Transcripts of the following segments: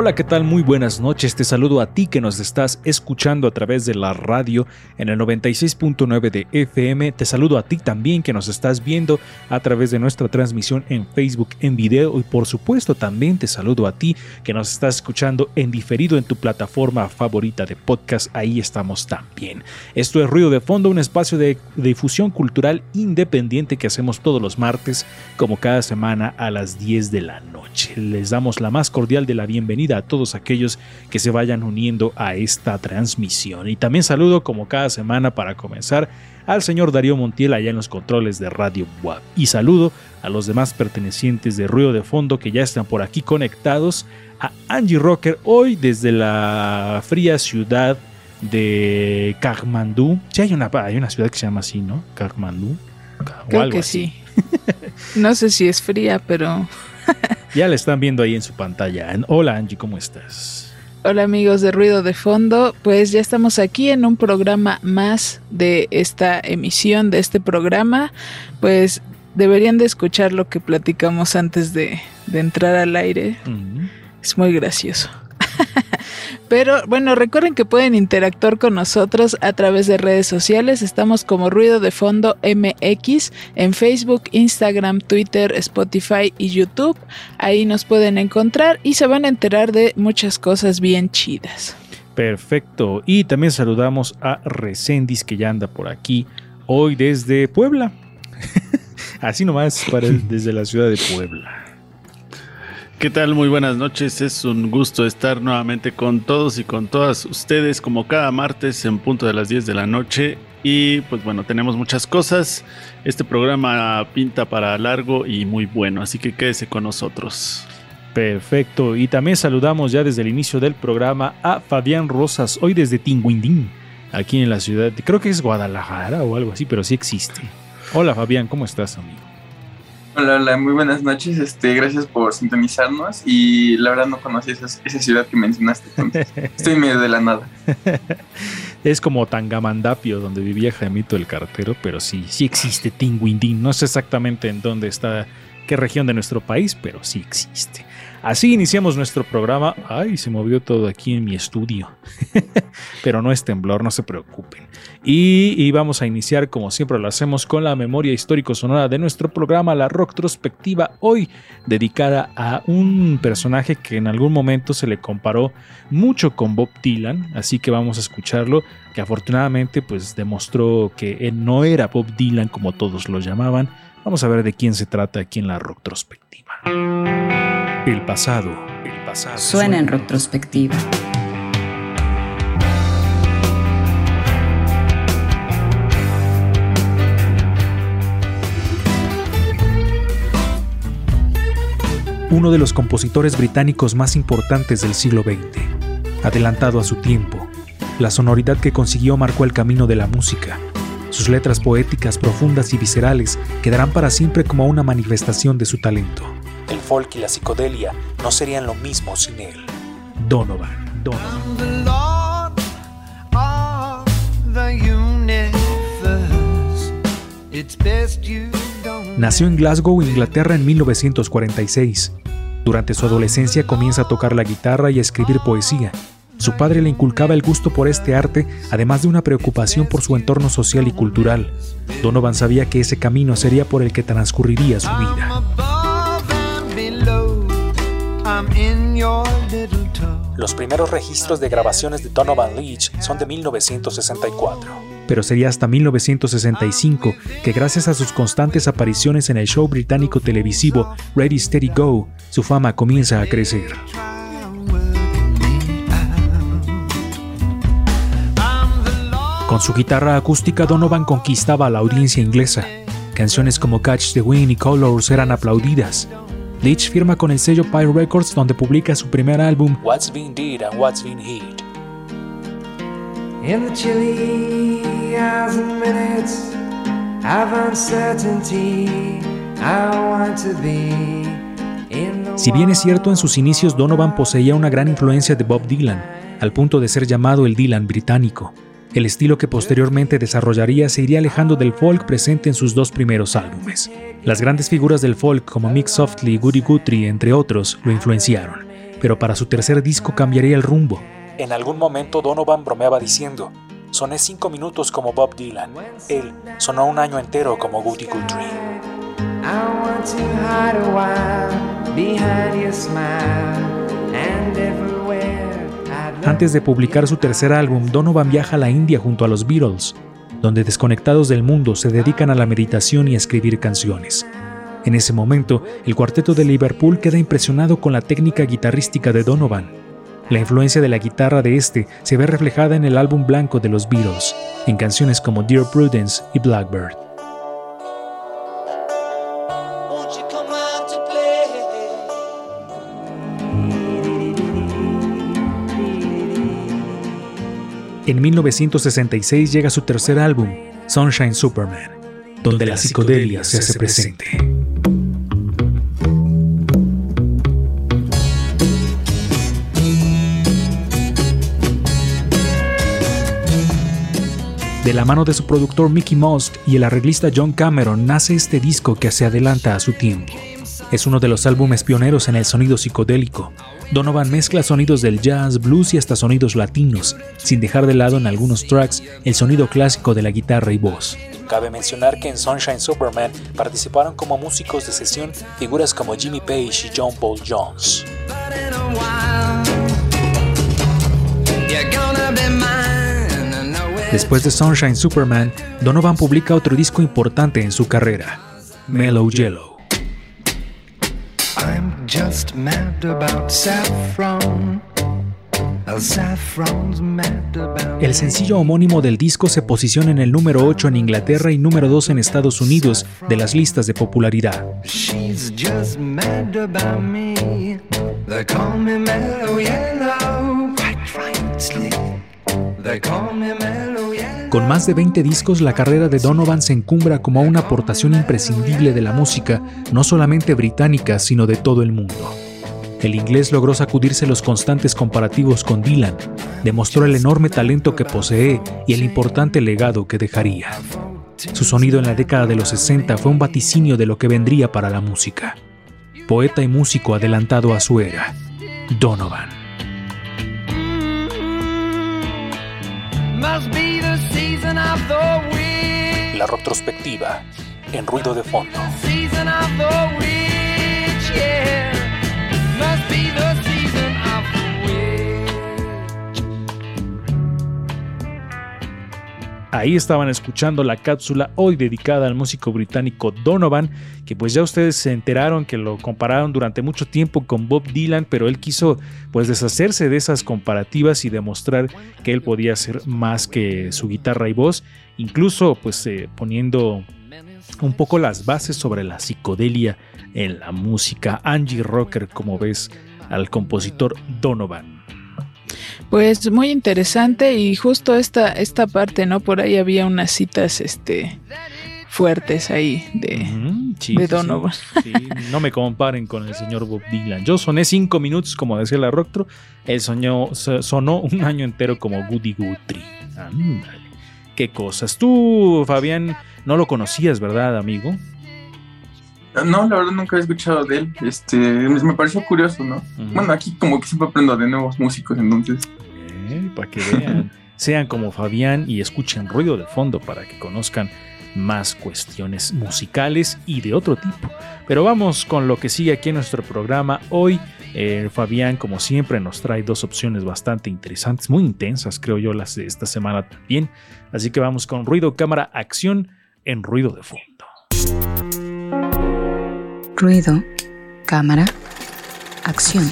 Hola, ¿qué tal? Muy buenas noches. Te saludo a ti que nos estás escuchando a través de la radio en el 96.9 de FM. Te saludo a ti también que nos estás viendo a través de nuestra transmisión en Facebook en video y por supuesto también te saludo a ti que nos estás escuchando en diferido en tu plataforma favorita de podcast. Ahí estamos también. Esto es Ruido de Fondo, un espacio de difusión cultural independiente que hacemos todos los martes como cada semana a las 10 de la noche. Les damos la más cordial de la bienvenida a todos aquellos que se vayan uniendo a esta transmisión. Y también saludo como cada semana para comenzar al señor Darío Montiel allá en los controles de Radio WAP. Y saludo a los demás pertenecientes de Ruido de Fondo que ya están por aquí conectados. A Angie Rocker hoy desde la fría ciudad de Kathmandú. Sí, hay una, hay una ciudad que se llama así, ¿no? Kathmandú. o Creo algo que así. sí. No sé si es fría, pero Ya la están viendo ahí en su pantalla. Hola Angie, ¿cómo estás? hola amigos de Ruido de Fondo, pues ya estamos aquí en un programa más de esta emisión de este programa, pues deberían de escuchar lo que platicamos antes de, de entrar al aire, es muy gracioso. Pero bueno, recuerden que pueden interactuar con nosotros a través de redes sociales. Estamos como Ruido de Fondo MX en Facebook, Instagram, Twitter, Spotify y YouTube. Ahí nos pueden encontrar y se van a enterar de muchas cosas bien chidas. Perfecto. Y también saludamos a Recendis que ya anda por aquí hoy desde Puebla. Así nomás desde la ciudad de Puebla. ¿Qué tal? Muy buenas noches. Es un gusto estar nuevamente con todos y con todas ustedes como cada martes en punto de las 10 de la noche. Y pues bueno, tenemos muchas cosas. Este programa pinta para largo y muy bueno, así que quédese con nosotros. Perfecto. Y también saludamos ya desde el inicio del programa a Fabián Rosas, hoy desde Tinguindín, aquí en la ciudad. Creo que es Guadalajara o algo así, pero sí existe. Hola Fabián, ¿cómo estás, amigo? Hola, hola, muy buenas noches. Este, gracias por sintonizarnos. Y la verdad no conocí esa, esa ciudad que mencionaste. Estoy medio de la nada. Es como Tangamandapio, donde vivía Jaimito el cartero, pero sí, sí existe Tinguindín. No sé exactamente en dónde está, qué región de nuestro país, pero sí existe. Así iniciamos nuestro programa. Ay, se movió todo aquí en mi estudio. pero no es temblor, no se preocupen. Y, vamos a iniciar, como siempre lo hacemos, con la memoria histórico-sonora de nuestro programa, la Rocktrospectiva, hoy dedicada a un personaje que en algún momento se le comparó mucho con Bob Dylan, así que vamos a escucharlo, que afortunadamente pues demostró que él no era Bob Dylan como todos lo llamaban. Vamos a ver de quién se trata aquí en la Rocktrospectiva. El pasado, el pasado. Suena en retrospectiva. uno de los compositores británicos más importantes del siglo XX. Adelantado a su tiempo, la sonoridad que consiguió marcó el camino de la música. Sus letras poéticas profundas y viscerales quedarán para siempre como una manifestación de su talento. El folk y la psicodelia no serían lo mismo sin él. Donovan, Donovan. Nació en Glasgow, Inglaterra en 1946. Durante su adolescencia comienza a tocar la guitarra y a escribir poesía. Su padre le inculcaba el gusto por este arte, además de una preocupación por su entorno social y cultural. Donovan sabía que ese camino sería por el que transcurriría su vida. Los primeros registros de grabaciones de Donovan Leach son de 1964. pero sería hasta 1965 que gracias a sus constantes apariciones en el show británico televisivo Ready Steady Go, su fama comienza a crecer. Con su guitarra acústica Donovan conquistaba a la audiencia inglesa. Canciones como Catch the Wind y Colors eran aplaudidas. Leach firma con el sello Pyre Records donde publica su primer álbum What's Been Did and What's Been Hid. In the chilly hours and minutes of uncertainty, I want to be Si bien es cierto, en sus inicios Donovan poseía una gran influencia de Bob Dylan, al punto de ser llamado el Dylan británico. El estilo que posteriormente desarrollaría se iría alejando del folk presente en sus dos primeros álbumes. Las grandes figuras del folk como Mick Softly y Goody Guthrie, entre otros, lo influenciaron, pero para su tercer disco cambiaría el rumbo. En algún momento Donovan bromeaba diciendo, soné cinco minutos como Bob Dylan, él sonó un año entero como Goody Guthrie. I want to hide a while behind your smile and everywhere I'd love Antes de publicar su tercer álbum, Donovan viaja a la India junto a los Beatles, donde desconectados del mundo se dedican a la meditación y a escribir canciones. En ese momento, el cuarteto de Liverpool queda impresionado con la técnica guitarrística de Donovan. La influencia de la guitarra de este se ve reflejada en el álbum blanco de los Beatles, en canciones como Dear Prudence y Blackbird. En 1966 llega su tercer álbum, Sunshine Superman, donde la psicodelia se hace presente. De la mano de su productor Mickey Most y el arreglista John Cameron nace este disco que se adelanta a su tiempo. Es uno de los álbumes pioneros en el sonido psicodélico. Donovan mezcla sonidos del jazz, blues y hasta sonidos latinos, sin dejar de lado en algunos tracks el sonido clásico de la guitarra y voz. Cabe mencionar que en Sunshine Superman participaron como músicos de sesión figuras como Jimmy Page y John Paul Jones. Después de Sunshine Superman, Donovan publica otro disco importante en su carrera, Mellow Yellow. I'm just mad about saffron. El sencillo homónimo del disco se posiciona en el número 8 en Inglaterra y número 2 en Estados Unidos de las listas de popularidad. Con más de 20 discos, la carrera de Donovan se encumbra como una aportación imprescindible de la música, no solamente británica, sino de todo el mundo. El inglés logró sacudirse los constantes comparativos con Dylan, demostró el enorme talento que posee y el importante legado que dejaría. Su sonido en la década de los 60 fue un vaticinio de lo que vendría para la música. Poeta y músico adelantado a su era, Donovan. La retrospectiva, en ruido de fondo. Ahí estaban escuchando la cápsula hoy dedicada al músico británico Donovan, que pues ya ustedes se enteraron que lo compararon durante mucho tiempo con Bob Dylan, pero él quiso pues deshacerse de esas comparativas y demostrar que él podía ser más que su guitarra y voz, incluso pues eh, poniendo un poco las bases sobre la psicodelia en la música. Angie Rocker, como ves, al compositor Donovan. Pues muy interesante y justo esta, esta parte, ¿no? Por ahí había unas citas este, fuertes ahí de, sí, de sí. Donovan. Sí, no me comparen con el señor Bob Dylan. Yo soné cinco minutos, como decía la Rocktro. Él soñó, so- sonó un año entero como Goody Guthrie. Ándale. Qué cosas. Tú, Fabián, no lo conocías, ¿verdad, amigo? No, la verdad nunca he escuchado de él. Este, me pareció curioso, ¿no? Bueno, aquí como que siempre aprendo de nuevos músicos, entonces. Eh, para que vean. Sean como Fabián y escuchen ruido de fondo para que conozcan más cuestiones musicales y de otro tipo. Pero vamos con lo que sigue aquí en nuestro programa. Hoy Eh, Fabián, como siempre, nos trae dos opciones bastante interesantes, muy intensas, creo yo, las de esta semana también. Así que vamos con ruido, cámara, acción en ruido de fondo. Ruido, cámara, acción.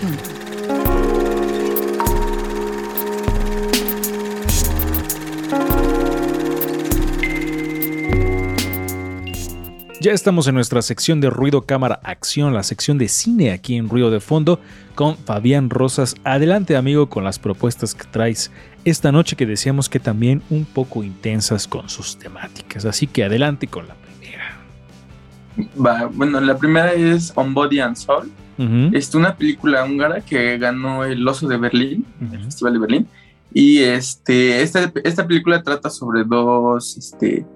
Ya estamos en nuestra sección de ruido, cámara, acción, la sección de cine aquí en Ruido de Fondo con Fabián Rosas. Adelante amigo con las propuestas que traes esta noche que decíamos que también un poco intensas con sus temáticas. Así que adelante con la. Va, bueno, la primera es On Body and Soul. Ujú. Es una película húngara que ganó el Oso de Berlín, el. Festival de Berlín. Y este, esta, esta película trata sobre dos, este,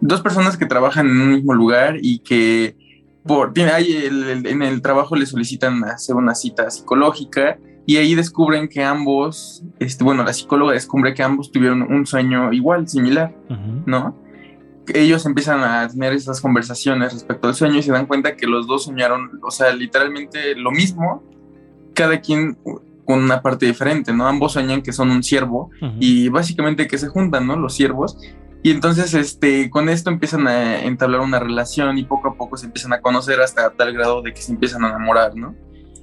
dos personas que trabajan en un mismo lugar y que por, tiene, hay el- el- en el trabajo le solicitan hacer una cita psicológica y ahí descubren que ambos, este, bueno, la psicóloga descubre que ambos tuvieron un sueño igual, similar. ¿no? Ellos empiezan a tener esas conversaciones respecto al sueño y se dan cuenta que los dos soñaron, o sea, literalmente lo mismo, cada quien con una parte diferente, ¿no? Ambos sueñan que son un ciervo y básicamente que se juntan, ¿no? Los ciervos. Y entonces, este, con esto empiezan a entablar una relación y poco a poco se empiezan a conocer hasta tal grado de que se empiezan a enamorar, ¿no?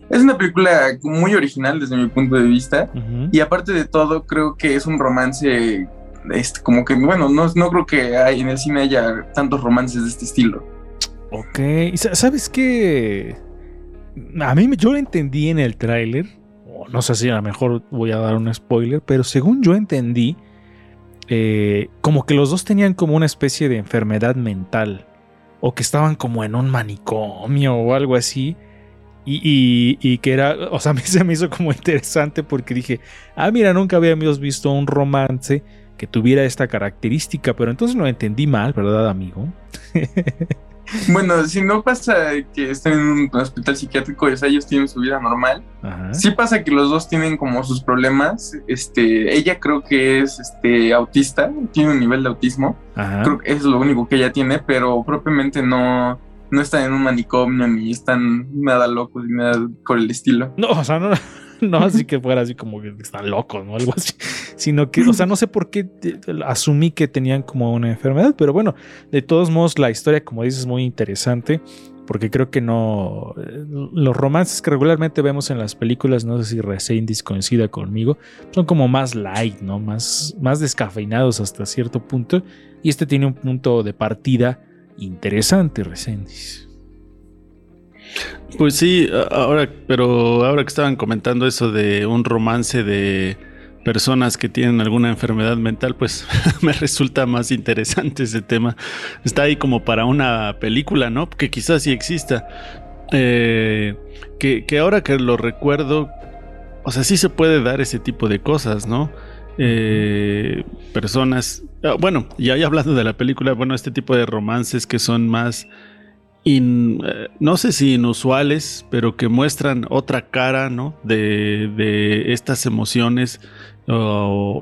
Es una película muy original desde mi punto de vista. Y aparte de todo, creo que es un romance, este, como que, bueno, no, no creo que hay, en el cine haya tantos romances de este estilo. Ok, ¿y sa- sabes qué? A mí yo lo entendí en el tráiler, no sé si a lo mejor voy a dar un spoiler, pero según yo entendí, eh, como que los dos tenían como una especie de enfermedad mental, o que estaban como en un manicomio o algo así, y, y- y que era, o sea, a mí se me hizo como interesante porque dije, ah, mira, nunca habíamos visto un romance que tuviera esta característica, pero entonces lo entendí mal, ¿verdad, amigo? Bueno, si no pasa que estén en un hospital psiquiátrico, o sea, ellos tienen su vida normal. Ajá. Sí pasa que los dos tienen como sus problemas. Este, ella creo que es este, autista, tiene un nivel de autismo. Ajá. Creo que es lo único que ella tiene, pero propiamente no, no están en un manicomio ni están nada locos ni nada por el estilo. No, o sea, no, no así que fuera así como que están locos, ¿no? Algo así. Sino que, o sea, no sé por qué asumí que tenían como una enfermedad, pero bueno, de todos modos, la historia, como dices, es muy interesante. Porque creo que no. eh, Los romances que regularmente vemos en las películas, no sé si Resendiz coincida conmigo, son como más light, ¿no? Más, más descafeinados hasta cierto punto. Y este tiene un punto de partida interesante, Resendiz. Pues sí, ahora, pero ahora que estaban comentando eso de un romance de personas que tienen alguna enfermedad mental, pues me resulta más interesante ese tema. Está ahí como para una película, ¿no? Que quizás sí exista. Eh, que, que ahora que lo recuerdo, o sea, sí se puede dar ese tipo de cosas, ¿no? Eh, personas, ah, bueno, ya, ya hablando de la película, bueno, este tipo de romances que son más in- eh, no sé si inusuales, pero que muestran otra cara, ¿no? De, de estas emociones o,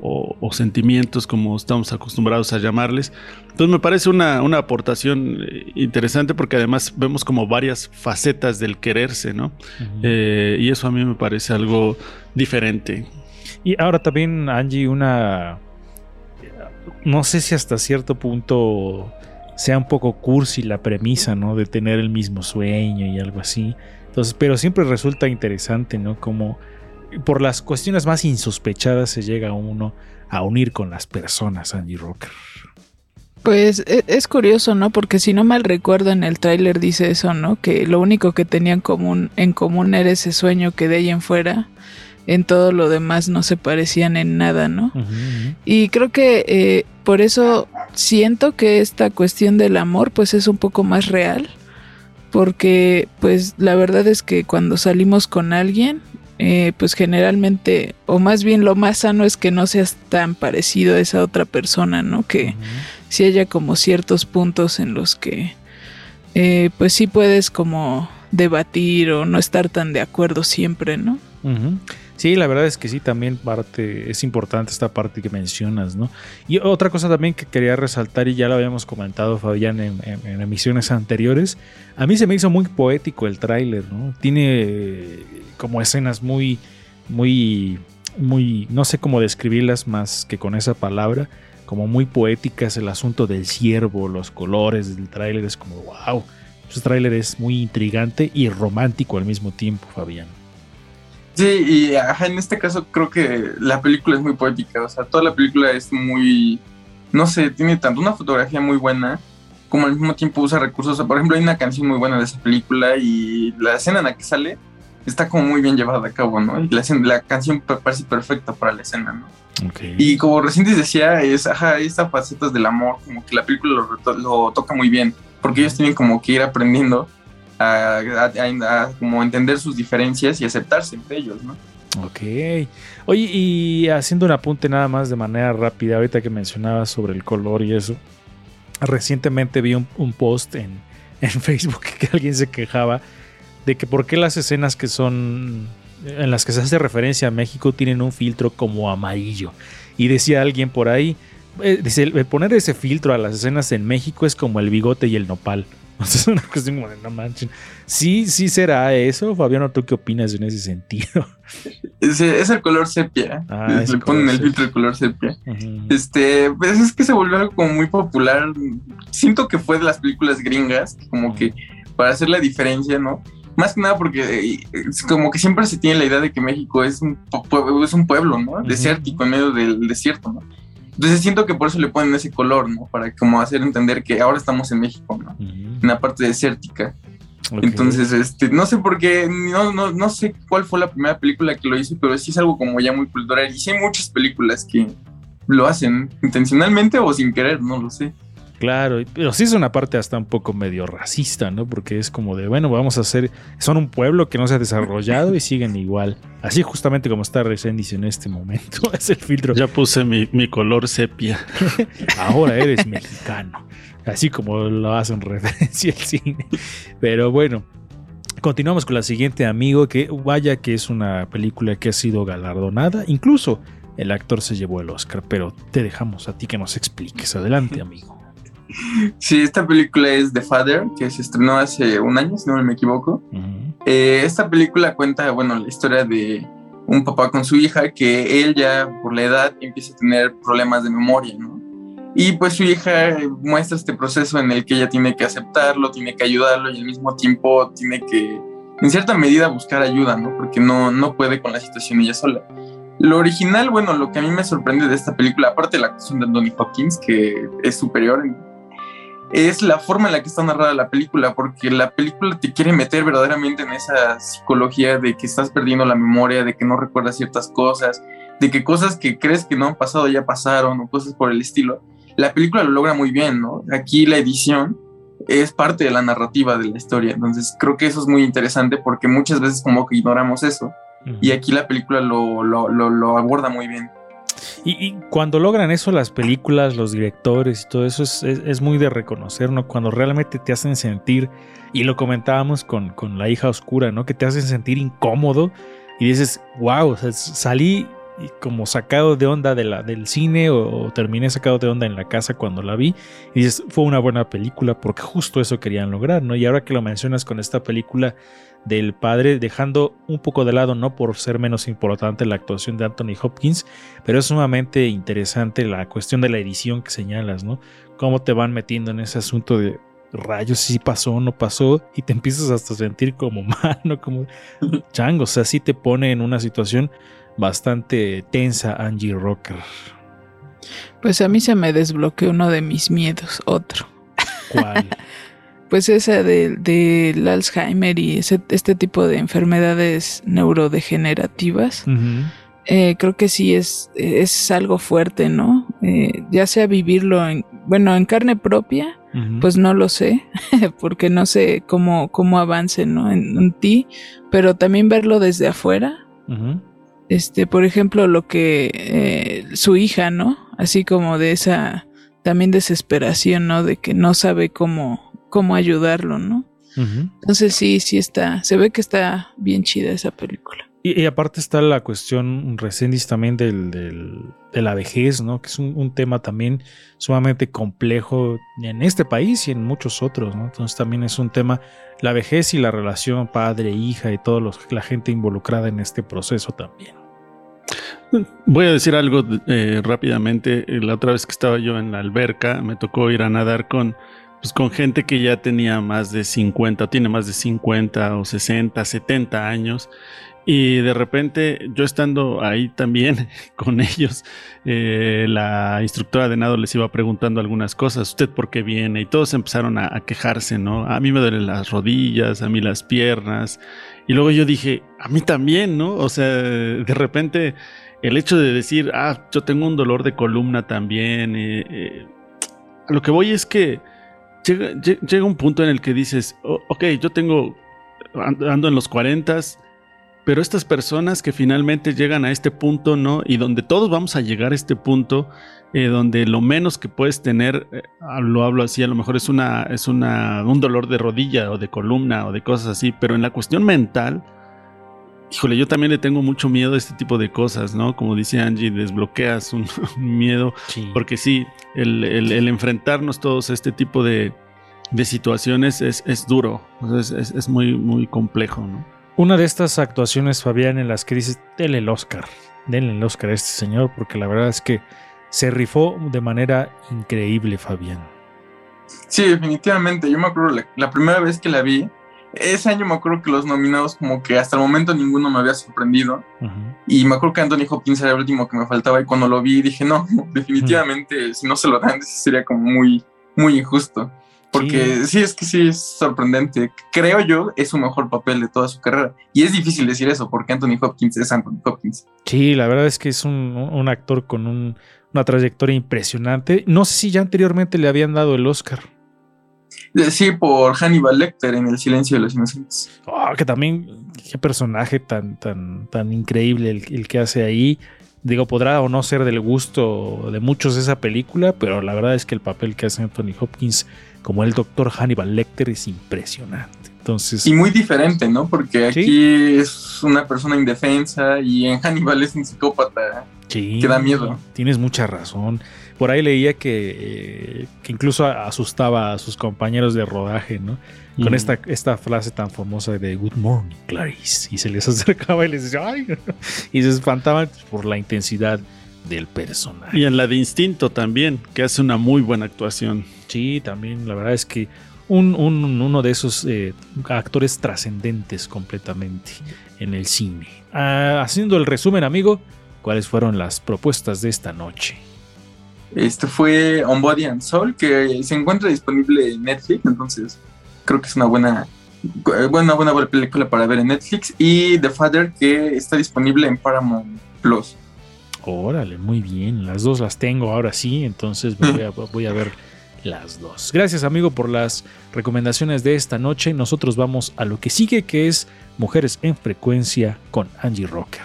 o- o sentimientos, como estamos acostumbrados a llamarles. Entonces me parece una, una aportación eh, interesante porque además vemos como varias facetas del quererse, ¿no? Eh, y eso a mí me parece algo diferente. Y ahora también, Angie, una. No sé si hasta cierto punto sea un poco cursi la premisa, ¿no? De tener el mismo sueño y algo así. Entonces, pero siempre resulta interesante, ¿no? Como por las cuestiones más insospechadas se llega uno a unir con las personas, Angie Rocker. Pues e- es curioso, ¿no? Porque si no mal recuerdo en el tráiler dice eso, ¿no? Que lo único que tenían común, en común era ese sueño que de ahí en fuera, en todo lo demás no se parecían en nada, ¿no? Y creo que eh, por eso siento que esta cuestión del amor pues es un poco más real. Porque pues la verdad es que cuando salimos con alguien, eh, pues generalmente, o más bien lo más sano es que no seas tan parecido a esa otra persona, ¿no? Que si haya como ciertos puntos en los que eh, pues sí puedes como debatir o no estar tan de acuerdo siempre, ¿no? Sí, la verdad es que sí, también parte, es importante esta parte que mencionas, ¿no? Y otra cosa también que quería resaltar, y ya lo habíamos comentado, Fabián, en, emisiones anteriores, a mí se me hizo muy poético el tráiler, ¿no? Tiene eh, como escenas muy, muy, muy, no sé cómo describirlas más que con esa palabra, como muy poéticas, el asunto del ciervo, los colores del tráiler, es como, wow, ese tráiler es muy intrigante y romántico al mismo tiempo, Fabián. Sí, y ajá, en este caso creo que la película es muy poética, o sea, toda la película es muy, no sé, tiene tanto una fotografía muy buena, como al mismo tiempo usa recursos, o sea, por ejemplo, hay una canción muy buena de esa película y la escena en la que sale está como muy bien llevada a cabo, ¿no? Y la, la canción pa- parece perfecta para la escena, ¿no? Ok. Y como recién decía, es, ajá, estas facetas del amor, como que la película lo, lo toca muy bien, porque ellos tienen como que ir aprendiendo a, como entender sus diferencias y aceptarse entre ellos, ¿no? Ok. Oye, y haciendo un apunte nada más de manera rápida, ahorita que mencionabas sobre el color y eso, recientemente vi un, post en, en Facebook que alguien se quejaba de que por qué las escenas que son en las que se hace referencia a México tienen un filtro como amarillo. Y decía alguien por ahí, eh, dice, poner ese filtro a las escenas en México es como el bigote y el nopal. Es una cuestión como de no manchen. Sí, sí será eso, Fabiano, ¿tú qué opinas en ese sentido? Es el color sepia. Ah, Le ponen el sepia. filtro de color sepia. Este, pues es que se volvió algo como muy popular. Siento que fue de las películas gringas, como que para hacer la diferencia, ¿no? Más que nada porque eh, es como que siempre se tiene la idea de que México es un, es un pueblo, ¿no? Desértico, en medio del desierto, ¿no? Entonces siento que por eso le ponen ese color, ¿no? Para como hacer entender que ahora estamos en México, ¿no? Ujú. En la parte desértica. Entonces, este, no sé por qué, no, no, no sé cuál fue la primera película que lo hizo, pero sí es algo como ya muy cultural. Y sí hay muchas películas que lo hacen intencionalmente o sin querer, no lo sé. Claro, pero sí es una parte hasta un poco medio racista, ¿no? Porque es como de, bueno, vamos a hacer, son un pueblo que no se ha desarrollado y siguen igual. Así justamente como está Resendiz en este momento, es el filtro. Ya puse mi, mi color sepia. Ahora eres mexicano. Así como lo hacen referencia el cine. Pero bueno, continuamos con la siguiente, amigo, que vaya que es una película que ha sido galardonada. Incluso el actor se llevó el Oscar, pero te dejamos a ti que nos expliques. Adelante, amigo. Sí, esta película es The Father, que se estrenó hace un año, si no me equivoco. Eh, esta película cuenta, bueno, la historia de un papá con su hija que él ya por la edad empieza a tener problemas de memoria, ¿no? Y pues su hija eh, muestra este proceso en el que ella tiene que aceptarlo, tiene que ayudarlo y al mismo tiempo tiene que, en cierta medida, buscar ayuda, ¿no? Porque no, no puede con la situación ella sola. Lo original, bueno, lo que a mí me sorprende de esta película, aparte de la actuación de Anthony Hopkins, que es superior es la forma en la que está narrada la película, porque la película te quiere meter verdaderamente en esa psicología de que estás perdiendo la memoria, de que no recuerdas ciertas cosas, de que cosas que crees que no han pasado ya pasaron o cosas por el estilo. La película lo logra muy bien, ¿no? Aquí la edición es parte de la narrativa de la historia, entonces creo que eso es muy interesante porque muchas veces como que ignoramos eso y aquí la película lo, lo, lo, lo aborda muy bien. Y, y cuando logran eso las películas, los directores y todo eso es, es- es muy de reconocer, ¿no? Cuando realmente te hacen sentir, y lo comentábamos con, con La hija oscura, ¿no? Que te hacen sentir incómodo y dices, wow, o sea, salí y como sacado de onda de la, del cine o, terminé sacado de onda en la casa cuando la vi y dices, fue una buena película porque justo eso querían lograr, ¿no? Y ahora que lo mencionas con esta película del padre, dejando un poco de lado, no por ser menos importante la actuación de Anthony Hopkins, pero es sumamente interesante la cuestión de la edición que señalas, ¿no? Cómo te van metiendo en ese asunto de rayos, si pasó o no pasó, y te empiezas hasta a sentir como mal, ¿no? Como chango, o sea, sí te pone en una situación bastante tensa Angie Rocker. Pues a mí se me desbloqueó uno de mis miedos, otro. ¿Cuál? Pues esa del del Alzheimer y ese, este tipo de enfermedades neurodegenerativas. Eh, creo que sí es, es algo fuerte, ¿no? Eh, ya sea vivirlo en, bueno, en carne propia, pues no lo sé, porque no sé cómo, cómo avance, ¿no? En, en ti, pero también verlo desde afuera, Ujú. Este, por ejemplo, lo que eh, su hija, ¿no? Así como de esa también desesperación, ¿no? De que no sabe cómo, cómo ayudarlo, ¿no? Entonces sí, sí está, se ve que está bien chida esa película. Y, aparte está la cuestión, Recendis, también del, de la vejez, ¿no? Que es un, tema también sumamente complejo en este país y en muchos otros, ¿no? Entonces también es un tema, la vejez y la relación padre-hija y toda la gente involucrada en este proceso también. Voy a decir algo eh, rápidamente. La otra vez que estaba yo en la alberca, me tocó ir a nadar con, pues, con gente que ya tenía más de 50, o tiene más de 50 o 60, 70 años. Y de repente, yo estando ahí también con ellos, eh, la instructora de nado les iba preguntando algunas cosas. ¿Usted por qué viene? Y todos empezaron a, a quejarse, ¿no? A mí me duelen las rodillas, a mí las piernas. Y luego yo dije, a mí también, ¿no? O sea, de repente el hecho de decir, ah, yo tengo un dolor de columna también, eh, eh, a lo que voy es que llega, lle- llega un punto en el que dices, "Oh, ok, yo tengo, ando ando en los 40, pero estas personas que finalmente llegan a este punto, ¿no? Y donde todos vamos a llegar a este punto, eh, donde lo menos que puedes tener, eh, lo hablo así, a lo mejor es una, es una, un dolor de rodilla o de columna o de cosas así, pero en la cuestión mental, híjole, yo también le tengo mucho miedo a este tipo de cosas, ¿no? Como dice Angie, desbloqueas un, un miedo, Sí. porque sí, el, el- el enfrentarnos todos a este tipo de, de situaciones es, es duro, es muy, muy complejo, ¿no? Una de estas actuaciones, Fabián, en las que dices, denle el Oscar, denle el Oscar a este señor, porque la verdad es que se rifó de manera increíble, Fabián. Sí, definitivamente. Yo me acuerdo la, la primera vez que la vi, ese año me acuerdo que los nominados como que hasta el momento ninguno me había sorprendido. Y me acuerdo que Anthony Hopkins era el último que me faltaba y cuando lo vi dije, no, definitivamente si no se lo dan sería como muy, muy injusto. Porque sí. es que sí es sorprendente. Creo yo es su mejor papel de toda su carrera. Y es difícil decir eso porque Anthony Hopkins es Anthony Hopkins. Sí, la verdad es que es un, un actor con un- una trayectoria impresionante. No sé si ya anteriormente le habían dado el Oscar. Eh, Sí, por Hannibal Lecter en El silencio de los inocentes. Oh, que también, qué personaje tan, tan, tan increíble el, el que hace ahí. Digo, podrá o no ser del gusto de muchos esa película, pero la verdad es que el papel que hace Anthony Hopkins como el doctor Hannibal Lecter es impresionante. Entonces, Y muy diferente, ¿no? Porque aquí es una persona indefensa y en Hannibal es un psicópata. sí, que da miedo. Tienes mucha razón. Por ahí leía que, eh, que incluso asustaba a sus compañeros de rodaje, ¿no? Con Mm. esta, esta frase tan famosa de Good morning, Clarice. Y se les acercaba y les decía, ¡ay! Y se espantaban por la intensidad del personaje. Y en la de Instinto también, que hace una muy buena actuación. Sí, también, la verdad es que un, un- uno de esos eh, actores trascendentes completamente en el cine. Ah, haciendo el resumen, amigo, ¿cuáles fueron las propuestas de esta noche? Este fue On Body and Soul, que se encuentra disponible en Netflix, entonces creo que es una buena, buena, buena, buena película para ver en Netflix. Y The Father, que está disponible en Paramount Plus. Órale, muy bien. Las dos las tengo ahora sí, entonces voy a, voy a ver las dos. Gracias, amigo, por las recomendaciones de esta noche. Nosotros vamos a lo que sigue, que es Mujeres en Frecuencia con Angie Rocker.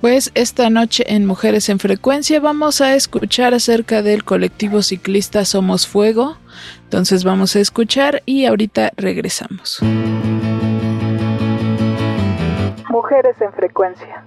Pues esta noche en Mujeres en Frecuencia vamos a escuchar acerca del colectivo ciclista Somos Fuego. Entonces vamos a escuchar y ahorita regresamos. Mujeres en Frecuencia.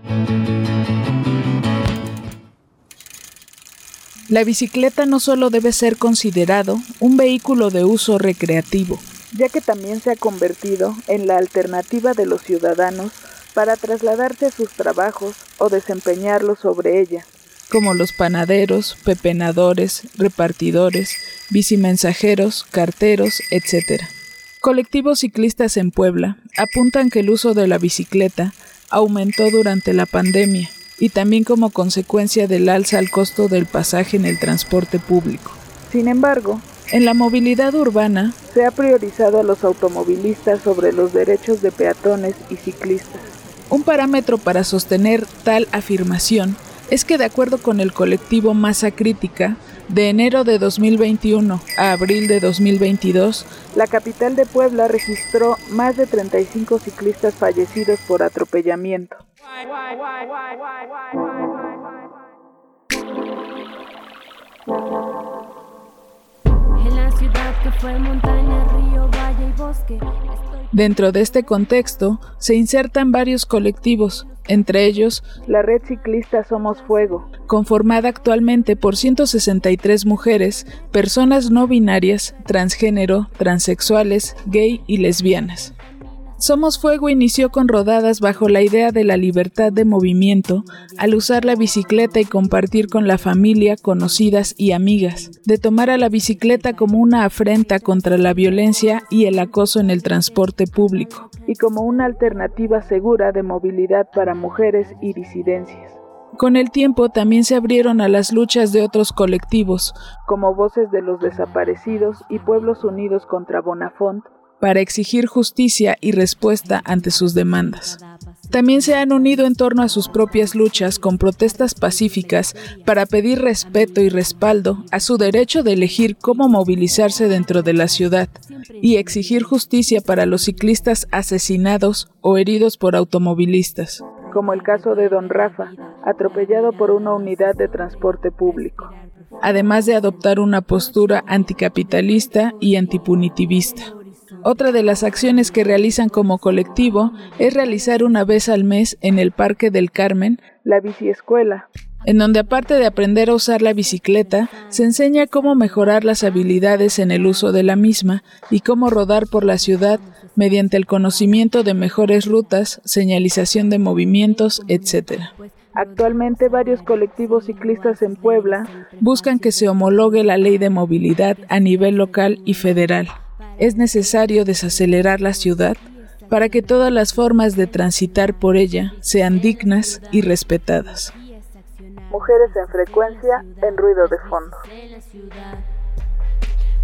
La bicicleta no solo debe ser considerado un vehículo de uso recreativo, ya que también se ha convertido en la alternativa de los ciudadanos para trasladarse a sus trabajos o desempeñarlos sobre ella, como los panaderos, pepenadores, repartidores, bicimensajeros, carteros, etc. Colectivos ciclistas en Puebla apuntan que el uso de la bicicleta aumentó durante la pandemia y también como consecuencia del alza al costo del pasaje en el transporte público. Sin embargo, en la movilidad urbana se ha priorizado a los automovilistas sobre los derechos de peatones y ciclistas. Un parámetro para sostener tal afirmación es que de acuerdo con el colectivo Masa Crítica, de enero de 2021 a abril de 2022, la capital de Puebla registró más de 35 ciclistas fallecidos por atropellamiento. Dentro de este contexto se insertan varios colectivos, entre ellos la Red Ciclista Somos Fuego, conformada actualmente por 163 mujeres, personas no binarias, transgénero, transexuales, gay y lesbianas. Somos Fuego inició con rodadas bajo la idea de la libertad de movimiento, al usar la bicicleta y compartir con la familia, conocidas y amigas, de tomar a la bicicleta como una afrenta contra la violencia y el acoso en el transporte público, y como una alternativa segura de movilidad para mujeres y disidencias. Con el tiempo también se abrieron a las luchas de otros colectivos, como Voces de los Desaparecidos y Pueblos Unidos contra Bonafont, para exigir justicia y respuesta ante sus demandas. También se han unido en torno a sus propias luchas con protestas pacíficas para pedir respeto y respaldo a su derecho de elegir cómo movilizarse dentro de la ciudad y exigir justicia para los ciclistas asesinados o heridos por automovilistas, como el caso de Don Rafa, atropellado por una unidad de transporte público, además de adoptar una postura anticapitalista y antipunitivista. Otra de las acciones que realizan como colectivo es realizar una vez al mes en el Parque del Carmen la biciescuela, en donde aparte de aprender a usar la bicicleta, se enseña cómo mejorar las habilidades en el uso de la misma y cómo rodar por la ciudad mediante el conocimiento de mejores rutas, señalización de movimientos, etc. Actualmente varios colectivos ciclistas en Puebla buscan que se homologue la ley de movilidad a nivel local y federal es necesario desacelerar la ciudad para que todas las formas de transitar por ella sean dignas y respetadas. Mujeres en frecuencia en ruido de fondo.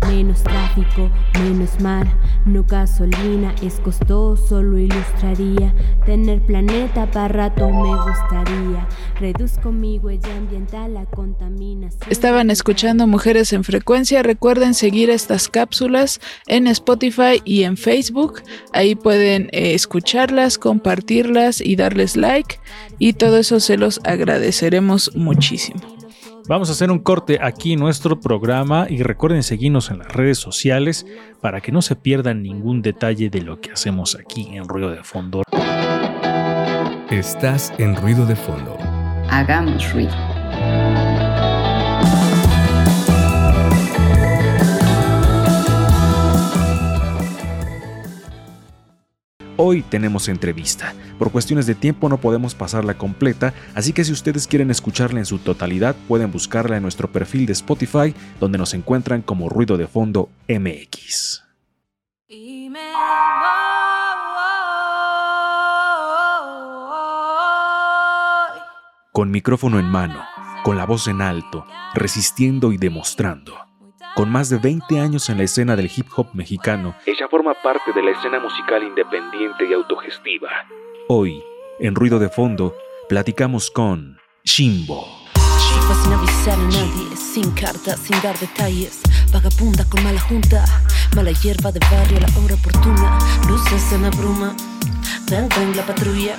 Menos tráfico, menos mar, no gasolina, es costoso, lo ilustraría. Tener planeta para rato me gustaría. Reduzco mi huella ambiental, la contaminación. Estaban escuchando Mujeres en Frecuencia. Recuerden seguir estas cápsulas en Spotify y en Facebook. Ahí pueden eh, escucharlas, compartirlas y darles like. Y todo eso se los agradeceremos muchísimo. Vamos a hacer un corte aquí en nuestro programa y recuerden seguirnos en las redes sociales para que no se pierdan ningún detalle de lo que hacemos aquí en Ruido de Fondo. Estás en ruido de fondo. Hagamos ruido. Hoy tenemos entrevista. Por cuestiones de tiempo no podemos pasarla completa, así que si ustedes quieren escucharla en su totalidad, pueden buscarla en nuestro perfil de Spotify, donde nos encuentran como Ruido de Fondo MX. Y me voy. Con micrófono en mano, con la voz en alto, resistiendo y demostrando. Con más de 20 años en la escena del hip hop mexicano, ella forma parte de la escena musical independiente y autogestiva. Hoy, en Ruido de Fondo, platicamos con Shimbo. Chifa sin avisar a nadie, sin carta, sin dar detalles. Vagabunda con mala junta, mala hierba de barrio a la hora oportuna. Luces en la bruma, ven, ven la patrulla.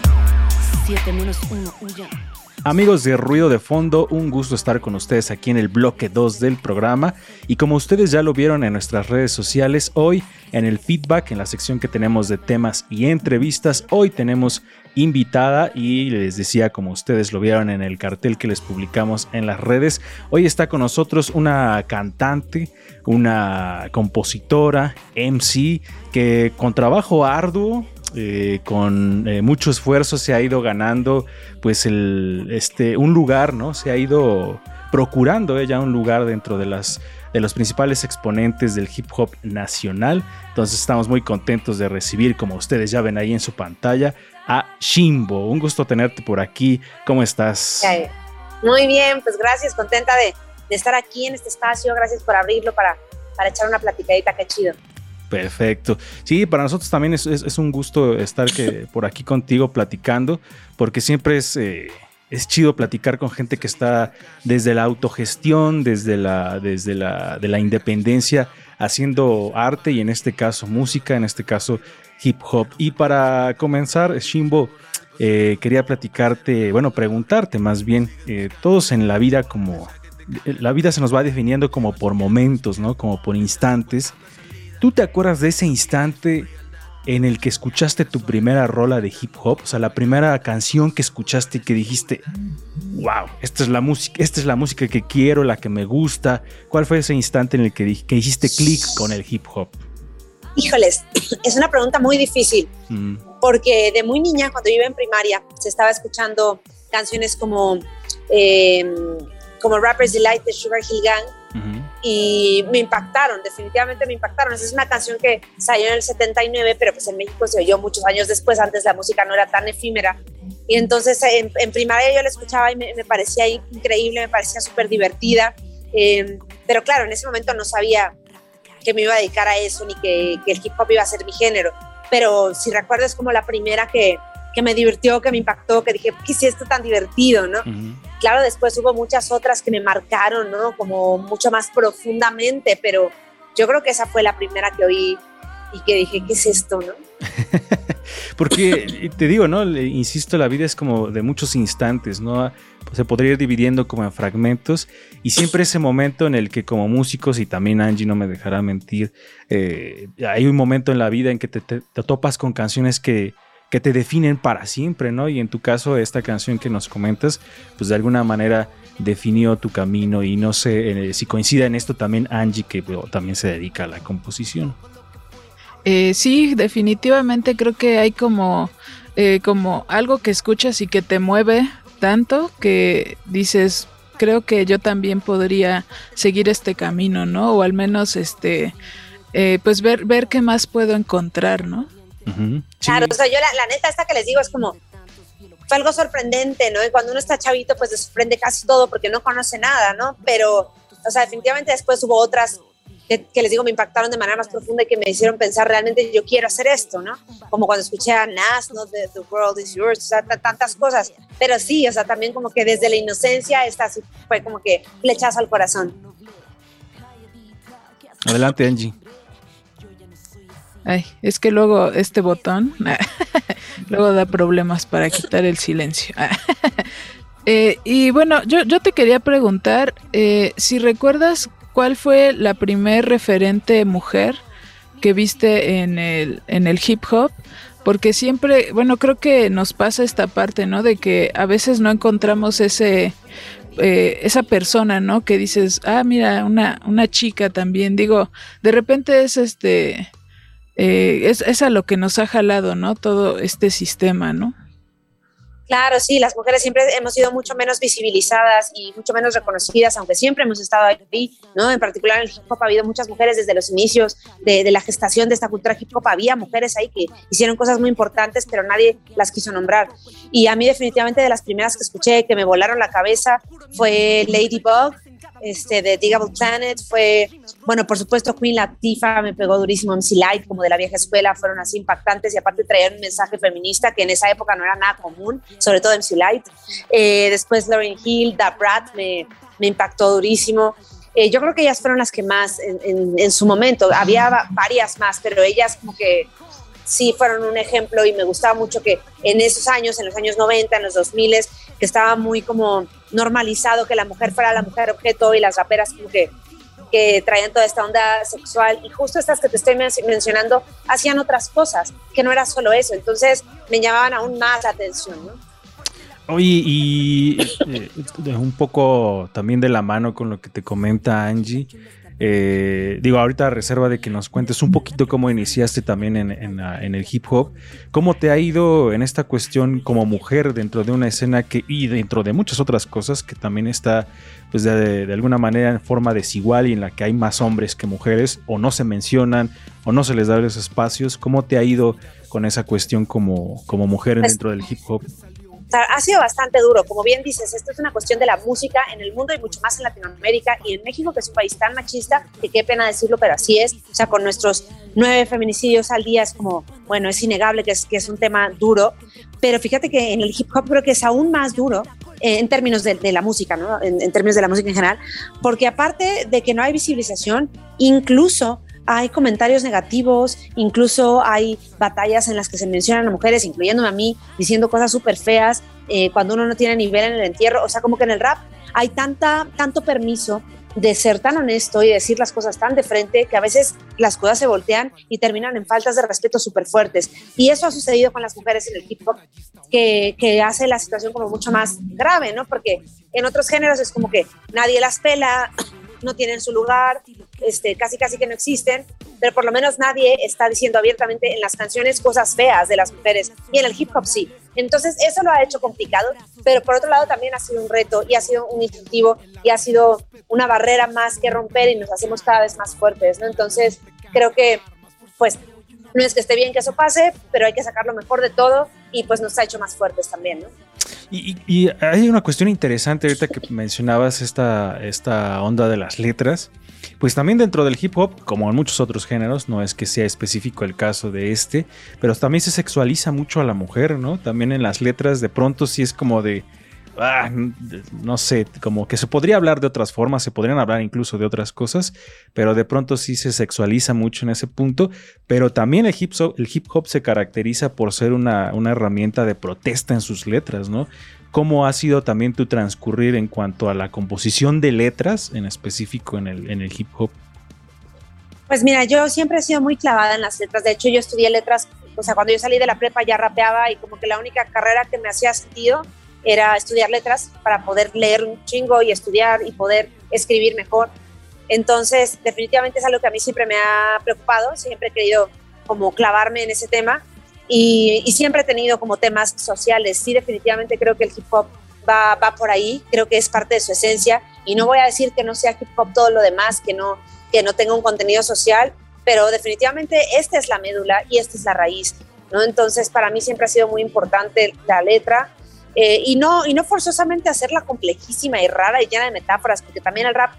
Siete menos uno, huyan. Amigos de Ruido de Fondo, un gusto estar con ustedes aquí en el bloque 2 del programa. Y como ustedes ya lo vieron en nuestras redes sociales, hoy en el feedback, en la sección que tenemos de temas y entrevistas, hoy tenemos invitada y les decía, como ustedes lo vieron en el cartel que les publicamos en las redes, hoy está con nosotros una cantante, una compositora, MC, que con trabajo arduo, eh, con eh, mucho esfuerzo se ha ido ganando pues el, este, un lugar, ¿no? Se ha ido procurando ella un lugar dentro de las de los principales exponentes del hip hop nacional. Entonces estamos muy contentos de recibir, como ustedes ya ven ahí en su pantalla, a Shimbo. Un gusto tenerte por aquí. ¿Cómo estás? Muy bien, pues gracias, contenta de, de estar aquí en este espacio. Gracias por abrirlo para, para echar una platicadita, qué chido. Perfecto. Sí, para nosotros también es, es- es un gusto estar que, por aquí contigo platicando, porque siempre es, eh, es chido platicar con gente que está desde la autogestión, desde la, desde la, de la independencia, haciendo arte y en este caso música, en este caso hip hop. Y para comenzar, Shimbo, eh, quería platicarte, bueno, preguntarte más bien, eh, todos en la vida como la vida se nos va definiendo como por momentos, ¿no? Como por instantes. ¿Tú te acuerdas de ese instante en el que escuchaste tu primera rola de hip hop? O sea, la primera canción que escuchaste y que dijiste, wow, esta es la música, esta es la música que quiero, la que me gusta. ¿Cuál fue ese instante en el que, que hiciste clic con el hip hop? Híjoles, es una pregunta muy difícil, Mm, porque de muy niña, cuando yo iba en primaria, se estaba escuchando canciones como, eh, como Rapper's Delight de Sugar Hill Gang. Y me impactaron, definitivamente me impactaron. Esa es una canción que salió en el 79, pero pues en México se oyó muchos años después, antes la música no era tan efímera. Y entonces en, en primaria yo la escuchaba y me, me parecía increíble, me parecía súper divertida. Eh, pero claro, en ese momento no sabía que me iba a dedicar a eso ni que, que el hip hop iba a ser mi género. Pero si recuerdo es como la primera que, que me divirtió, que me impactó, que dije, ¿qué es esto tan divertido, no? Ujú. Claro, después hubo muchas otras que me marcaron, ¿no? Como mucho más profundamente, pero yo creo que esa fue la primera que oí y que dije, ¿qué es esto, no? Porque te digo, ¿no? Insisto, la vida es como de muchos instantes, ¿no? Se podría ir dividiendo como en fragmentos y siempre ese momento en el que como músicos, y también Angie no me dejará mentir, eh, hay un momento en la vida en que te- te topas con canciones que, que te definen para siempre, ¿no? Y en tu caso, esta canción que nos comentas, pues de alguna manera definió tu camino y no sé eh, si coincida en esto también Angie, que también se dedica a la composición. Eh, sí, definitivamente creo que hay como, eh, como algo que escuchas y que te mueve tanto que dices, creo que yo también podría seguir este camino, ¿no? O al menos este, eh, pues ver, ver qué más puedo encontrar, ¿no? Ujú. Sí. Claro, o sea, yo la, la neta esta que les digo es como, fue algo sorprendente, ¿no? Y cuando uno está chavito, pues le sorprende casi todo porque no conoce nada, ¿no? Pero, o sea, definitivamente después hubo otras que, que les digo me impactaron de manera más profunda y que me hicieron pensar realmente yo quiero hacer esto, ¿no? Como cuando escuché a Nas, ¿no? The, the World is Yours, o sea, tantas cosas. Pero sí, o sea, también como que desde la inocencia esta sí fue como que flechazo al corazón. Adelante, Angie. Ay, es que luego este botón luego da problemas para quitar el silencio. Eh, y bueno, yo, yo te quería preguntar eh, si recuerdas cuál fue la primer referente mujer que viste en el, en el hip hop. Porque siempre, bueno, creo que nos pasa esta parte, ¿no? De que a veces no encontramos ese, eh, esa persona, ¿no? Que dices, ah, mira, una, una chica también. Digo, de repente es este, eh, es, es a lo que nos ha jalado, ¿no? Todo este sistema, ¿no? Claro, sí, las mujeres siempre hemos sido mucho menos visibilizadas y mucho menos reconocidas, aunque siempre hemos estado ahí, ¿no? En particular en el hip hop ha habido muchas mujeres desde los inicios de, de la gestación de esta cultura hip hop, había mujeres ahí que hicieron cosas muy importantes, pero nadie las quiso nombrar. Y a mí definitivamente de las primeras que escuché que me volaron la cabeza fue Ladybug, este, de Digable Planet, fue, bueno, por supuesto Queen Latifah me pegó durísimo, MC Light, como de la vieja escuela, fueron así impactantes y aparte traían un mensaje feminista que en esa época no era nada común, sobre todo MC Light. Eh, después Lauryn Hill, Da Brat me, me impactó durísimo. Eh, yo creo que ellas fueron las que más en, en, en su momento, había va- varias más, pero ellas como que sí fueron un ejemplo y me gustaba mucho que en esos años, en los años 90, en los 2000, que estaba muy como normalizado que la mujer fuera la mujer objeto y las raperas como que, traían toda esta onda sexual y justo estas que te estoy men- mencionando hacían otras cosas, que no era solo eso, entonces me llamaban aún más la atención. Oye, y eh, de un poco también de la mano con lo que te comenta Angie. Eh, digo, ahorita a reserva de que nos cuentes un poquito cómo iniciaste también en, en la- en el hip hop, cómo te ha ido en esta cuestión como mujer dentro de una escena que y dentro de muchas otras cosas que también está, pues de, de alguna manera en forma desigual y en la que hay más hombres que mujeres o no se mencionan o no se les da los espacios. ¿Cómo te ha ido con esa cuestión como, como mujer Pues- dentro del hip hop? Ha sido bastante duro. Como bien dices, esto es una cuestión de la música en el mundo y mucho más en Latinoamérica y en México, que es un país tan machista, que qué pena decirlo, pero así es. O sea, con nuestros nueve feminicidios al día es como, bueno, es innegable que es, que es un tema duro. Pero fíjate que en el hip hop creo que es aún más duro eh, en términos de, la música, ¿no? En términos de la música en general, porque aparte de que no hay visibilización, incluso hay comentarios negativos, incluso hay batallas en las que se mencionan a mujeres, incluyéndome a mí, diciendo cosas súper feas eh, cuando uno no tiene nivel en el entierro. O sea, como que en el rap hay tanta, tanto permiso de ser tan honesto y decir las cosas tan de frente que a veces las cosas se voltean y terminan en faltas de respeto súper fuertes. Y eso ha sucedido con las mujeres en el hip hop, que, que, hace la situación como mucho más grave, ¿no? Porque en otros géneros es como que nadie las pela, no tienen su lugar, este, casi casi que no existen, pero por lo menos nadie está diciendo abiertamente en las canciones cosas feas de las mujeres y en el hip hop sí. Entonces eso lo ha hecho complicado, pero por otro lado también ha sido un reto y ha sido un incentivo y ha sido una barrera más que romper y nos hacemos cada vez más fuertes, ¿no? Entonces creo que pues no es que esté bien que eso pase, pero hay que sacar lo mejor de todo y pues nos ha hecho más fuertes también, ¿no? Y, hay una cuestión interesante ahorita que mencionabas esta, esta onda de las letras. Pues también dentro del hip hop, como en muchos otros géneros, no es que sea específico el caso de este, pero también se sexualiza mucho a la mujer, ¿no? También en las letras de pronto sí es como de, ah, no sé, como que se podría hablar de otras formas, se podrían hablar incluso de otras cosas, pero de pronto sí se sexualiza mucho en ese punto, pero también el hip hop, el hip -hop se caracteriza por ser una, una herramienta de protesta en sus letras, ¿no? ¿Cómo ha sido también tu transcurrir en cuanto a la composición de letras, en específico en el, en el hip hop? Pues mira, yo siempre he sido muy clavada en las letras. De hecho, yo estudié letras, o sea, cuando yo salí de la prepa ya rapeaba y como que la única carrera que me hacía sentido era estudiar letras para poder leer un chingo y estudiar y poder escribir mejor. Entonces, definitivamente es algo que a mí siempre me ha preocupado, siempre he querido como clavarme en ese tema y, siempre he tenido como temas sociales. Sí, definitivamente creo que el hip hop va, va por ahí, creo que es parte de su esencia y no voy a decir que no sea hip hop todo lo demás, que no, que no tenga un contenido social, pero definitivamente esta es la médula y esta es la raíz. ¿no? Entonces, para mí siempre ha sido muy importante la letra eh, y, no, y no forzosamente hacerla complejísima y rara y llena de metáforas, porque también el rap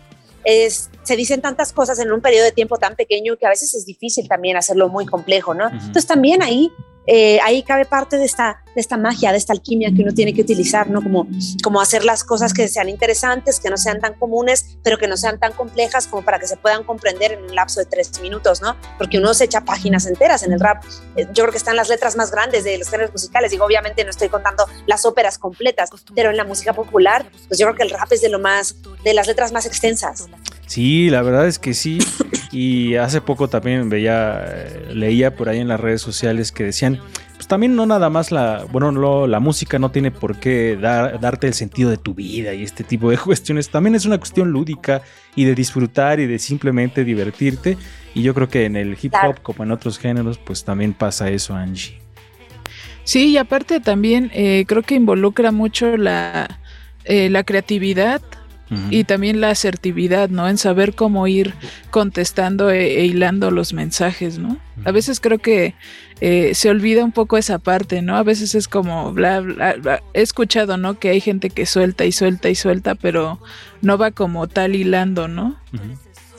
es, se dicen tantas cosas en un periodo de tiempo tan pequeño que a veces es difícil también hacerlo muy complejo, ¿no? Entonces también ahí eh, ahí cabe parte de esta, de esta magia, de esta alquimia que uno tiene que utilizar, ¿no? Como, como hacer las cosas que sean interesantes, que no sean tan comunes, pero que no sean tan complejas como para que se puedan comprender en un lapso de tres minutos, ¿no? Porque uno se echa páginas enteras en el rap. Eh, yo creo que están las letras más grandes de los géneros musicales. Digo, obviamente no estoy contando las óperas completas, pero en la música popular, pues yo creo que el rap es de lo más, de las letras más extensas. Sí, la verdad es que sí. Y hace poco también veía, eh, leía por ahí en las redes sociales que decían, pues también no nada más la, bueno, lo, la música no tiene por qué dar, darte el sentido de tu vida y este tipo de cuestiones. También es una cuestión lúdica y de disfrutar y de simplemente divertirte. Y yo creo que en el hip hop, como en otros géneros, pues también pasa eso, Angie. Sí, y aparte también eh, creo que involucra mucho la, eh, la creatividad y también la asertividad, ¿no? En saber cómo ir contestando e, e hilando los mensajes, ¿no? A veces creo que eh, se olvida un poco esa parte, ¿no? A veces es como bla, bla, bla, He escuchado, ¿no? Que hay gente que suelta y suelta y suelta, pero no va como tal hilando, ¿no?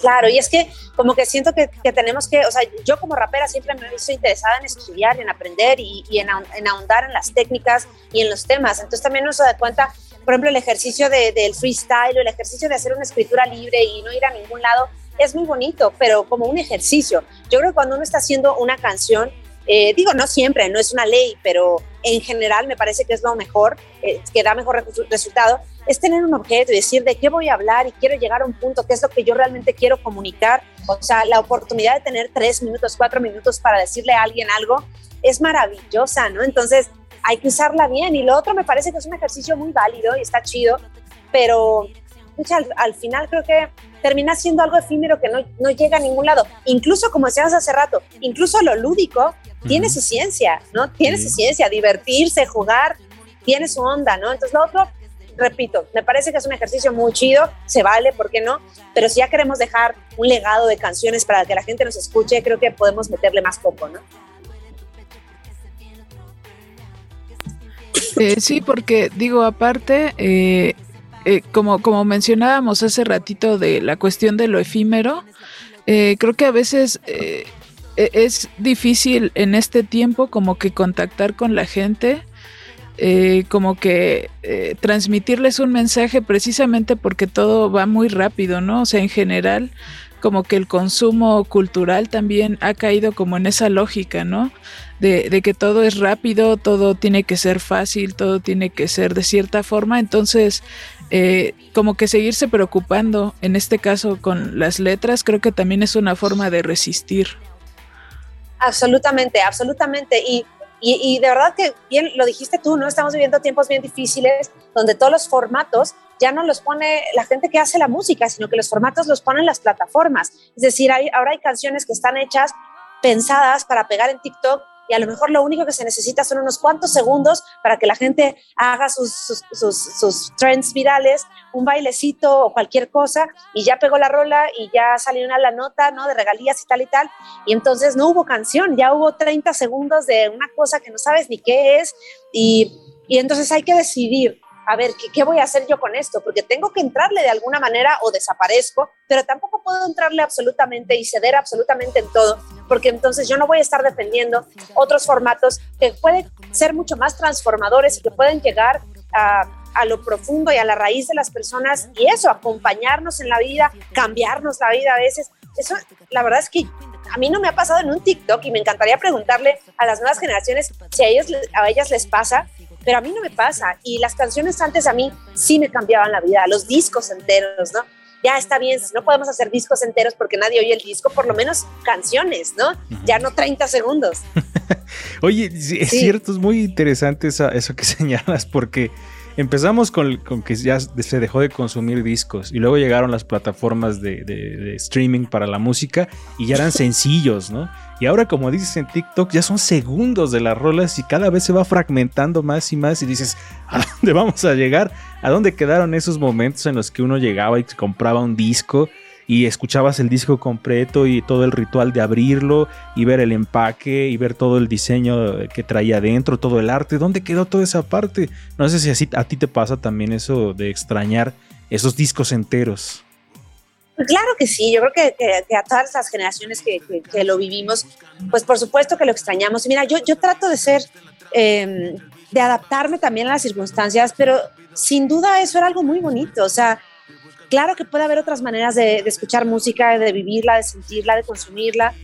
Claro, y es que como que siento que, que, tenemos que, o sea, yo como rapera siempre me he visto interesada en estudiar, en aprender y, y en, en, ahondar en las técnicas y en los temas. Entonces también nos da cuenta por ejemplo, el ejercicio de, del freestyle o el ejercicio de hacer una escritura libre y no ir a ningún lado es muy bonito, pero como un ejercicio. Yo creo que cuando uno está haciendo una canción, eh, digo, no siempre, no es una ley, pero en general me parece que es lo mejor, eh, que da mejor resultado, es tener un objeto y decir de qué voy a hablar y quiero llegar a un punto, qué es lo que yo realmente quiero comunicar. O sea, la oportunidad de tener tres minutos, cuatro minutos para decirle a alguien algo es maravillosa, ¿no? Entonces, hay que usarla bien. Y lo otro me parece que es un ejercicio muy válido y está chido, pero al, al, final creo que termina siendo algo efímero que no, no, llega a ningún lado. Incluso, como decías hace rato, incluso lo lúdico uh -huh. tiene su ciencia, ¿no? Tiene sí. su ciencia, divertirse, jugar, tiene su onda, ¿no? Entonces, lo otro, repito, me parece que es un ejercicio muy chido, se vale, ¿por qué no? Pero si ya queremos dejar un legado de canciones para que la gente nos escuche, creo que podemos meterle más poco, ¿no? Eh, sí, porque digo, aparte, eh, eh, como, como mencionábamos hace ratito de la cuestión de lo efímero, eh, creo que a veces e, es difícil en este tiempo como que contactar con la gente, como que transmitirles un mensaje precisamente porque todo va muy rápido, ¿no? O sea, en general como que el consumo cultural también ha caído como en esa lógica, ¿no? De, que todo es rápido, todo tiene que ser fácil, todo tiene que ser de cierta forma, entonces eh, como que seguirse preocupando, en este caso con las letras, creo que también es una forma de resistir. Absolutamente, absolutamente. Y, de verdad que bien lo dijiste tú, ¿no? Estamos viviendo tiempos bien difíciles donde todos los formatos ya no los pone la gente que hace la música, sino que los formatos los ponen las plataformas. Es decir, ahora hay canciones que están hechas, pensadas para pegar en TikTok y a lo mejor lo único que se necesita son unos cuantos segundos para que la gente haga sus, sus, sus, sus, trends virales, un bailecito o cualquier cosa, y ya pegó la rola y ya salió una la nota, ¿no? De regalías y tal y tal, y entonces no hubo canción, ya hubo 30 segundos de una cosa que no sabes ni qué es, y, y entonces hay que decidir a ver, ¿qué, ¿qué, voy a hacer yo con esto? Porque tengo que entrarle de alguna manera o desaparezco, pero tampoco puedo entrarle absolutamente y ceder absolutamente en todo, porque entonces yo no voy a estar defendiendo otros formatos que pueden ser mucho más transformadores y que pueden llegar a, a lo profundo y a la raíz de las personas y eso, acompañarnos en la vida, cambiarnos la vida a veces. Eso, la verdad es que a mí no me ha pasado en un TikTok y me encantaría preguntarle a las nuevas generaciones si a ellos, a ellas les pasa pero a mí no me pasa. Y las canciones antes a mí sí me cambiaban la vida, los discos enteros, ¿no? Ya está bien, si no podemos hacer discos enteros porque nadie oye el disco, por lo menos canciones, ¿no? Ya no 30 segundos. Oye, es sí. cierto, es muy interesante esa, eso que señalas porque empezamos con, con, que ya se dejó de consumir discos y luego llegaron las plataformas de, de, de, streaming para la música y ya eran sencillos, ¿no? Y ahora, como dices en TikTok, ya son segundos de las rolas y cada vez se va fragmentando más y más y dices, ¿a dónde vamos a llegar? ¿A dónde quedaron esos momentos en los que uno llegaba y compraba un disco? Y escuchabas el disco completo y todo el ritual de abrirlo y ver el empaque y ver todo el diseño que traía adentro, todo el arte. ¿Dónde quedó toda esa parte? No sé si así a ti te pasa también eso de extrañar esos discos enteros. Claro que sí, yo creo que, a todas las generaciones que, lo vivimos, pues por supuesto que lo extrañamos. Mira, yo, yo trato de ser, eh, de adaptarme también a las circunstancias, pero sin duda eso era algo muy bonito. O sea, Claro que puede haber otras maneras de, de, escuchar música, de vivirla, de sentirla, de consumirla,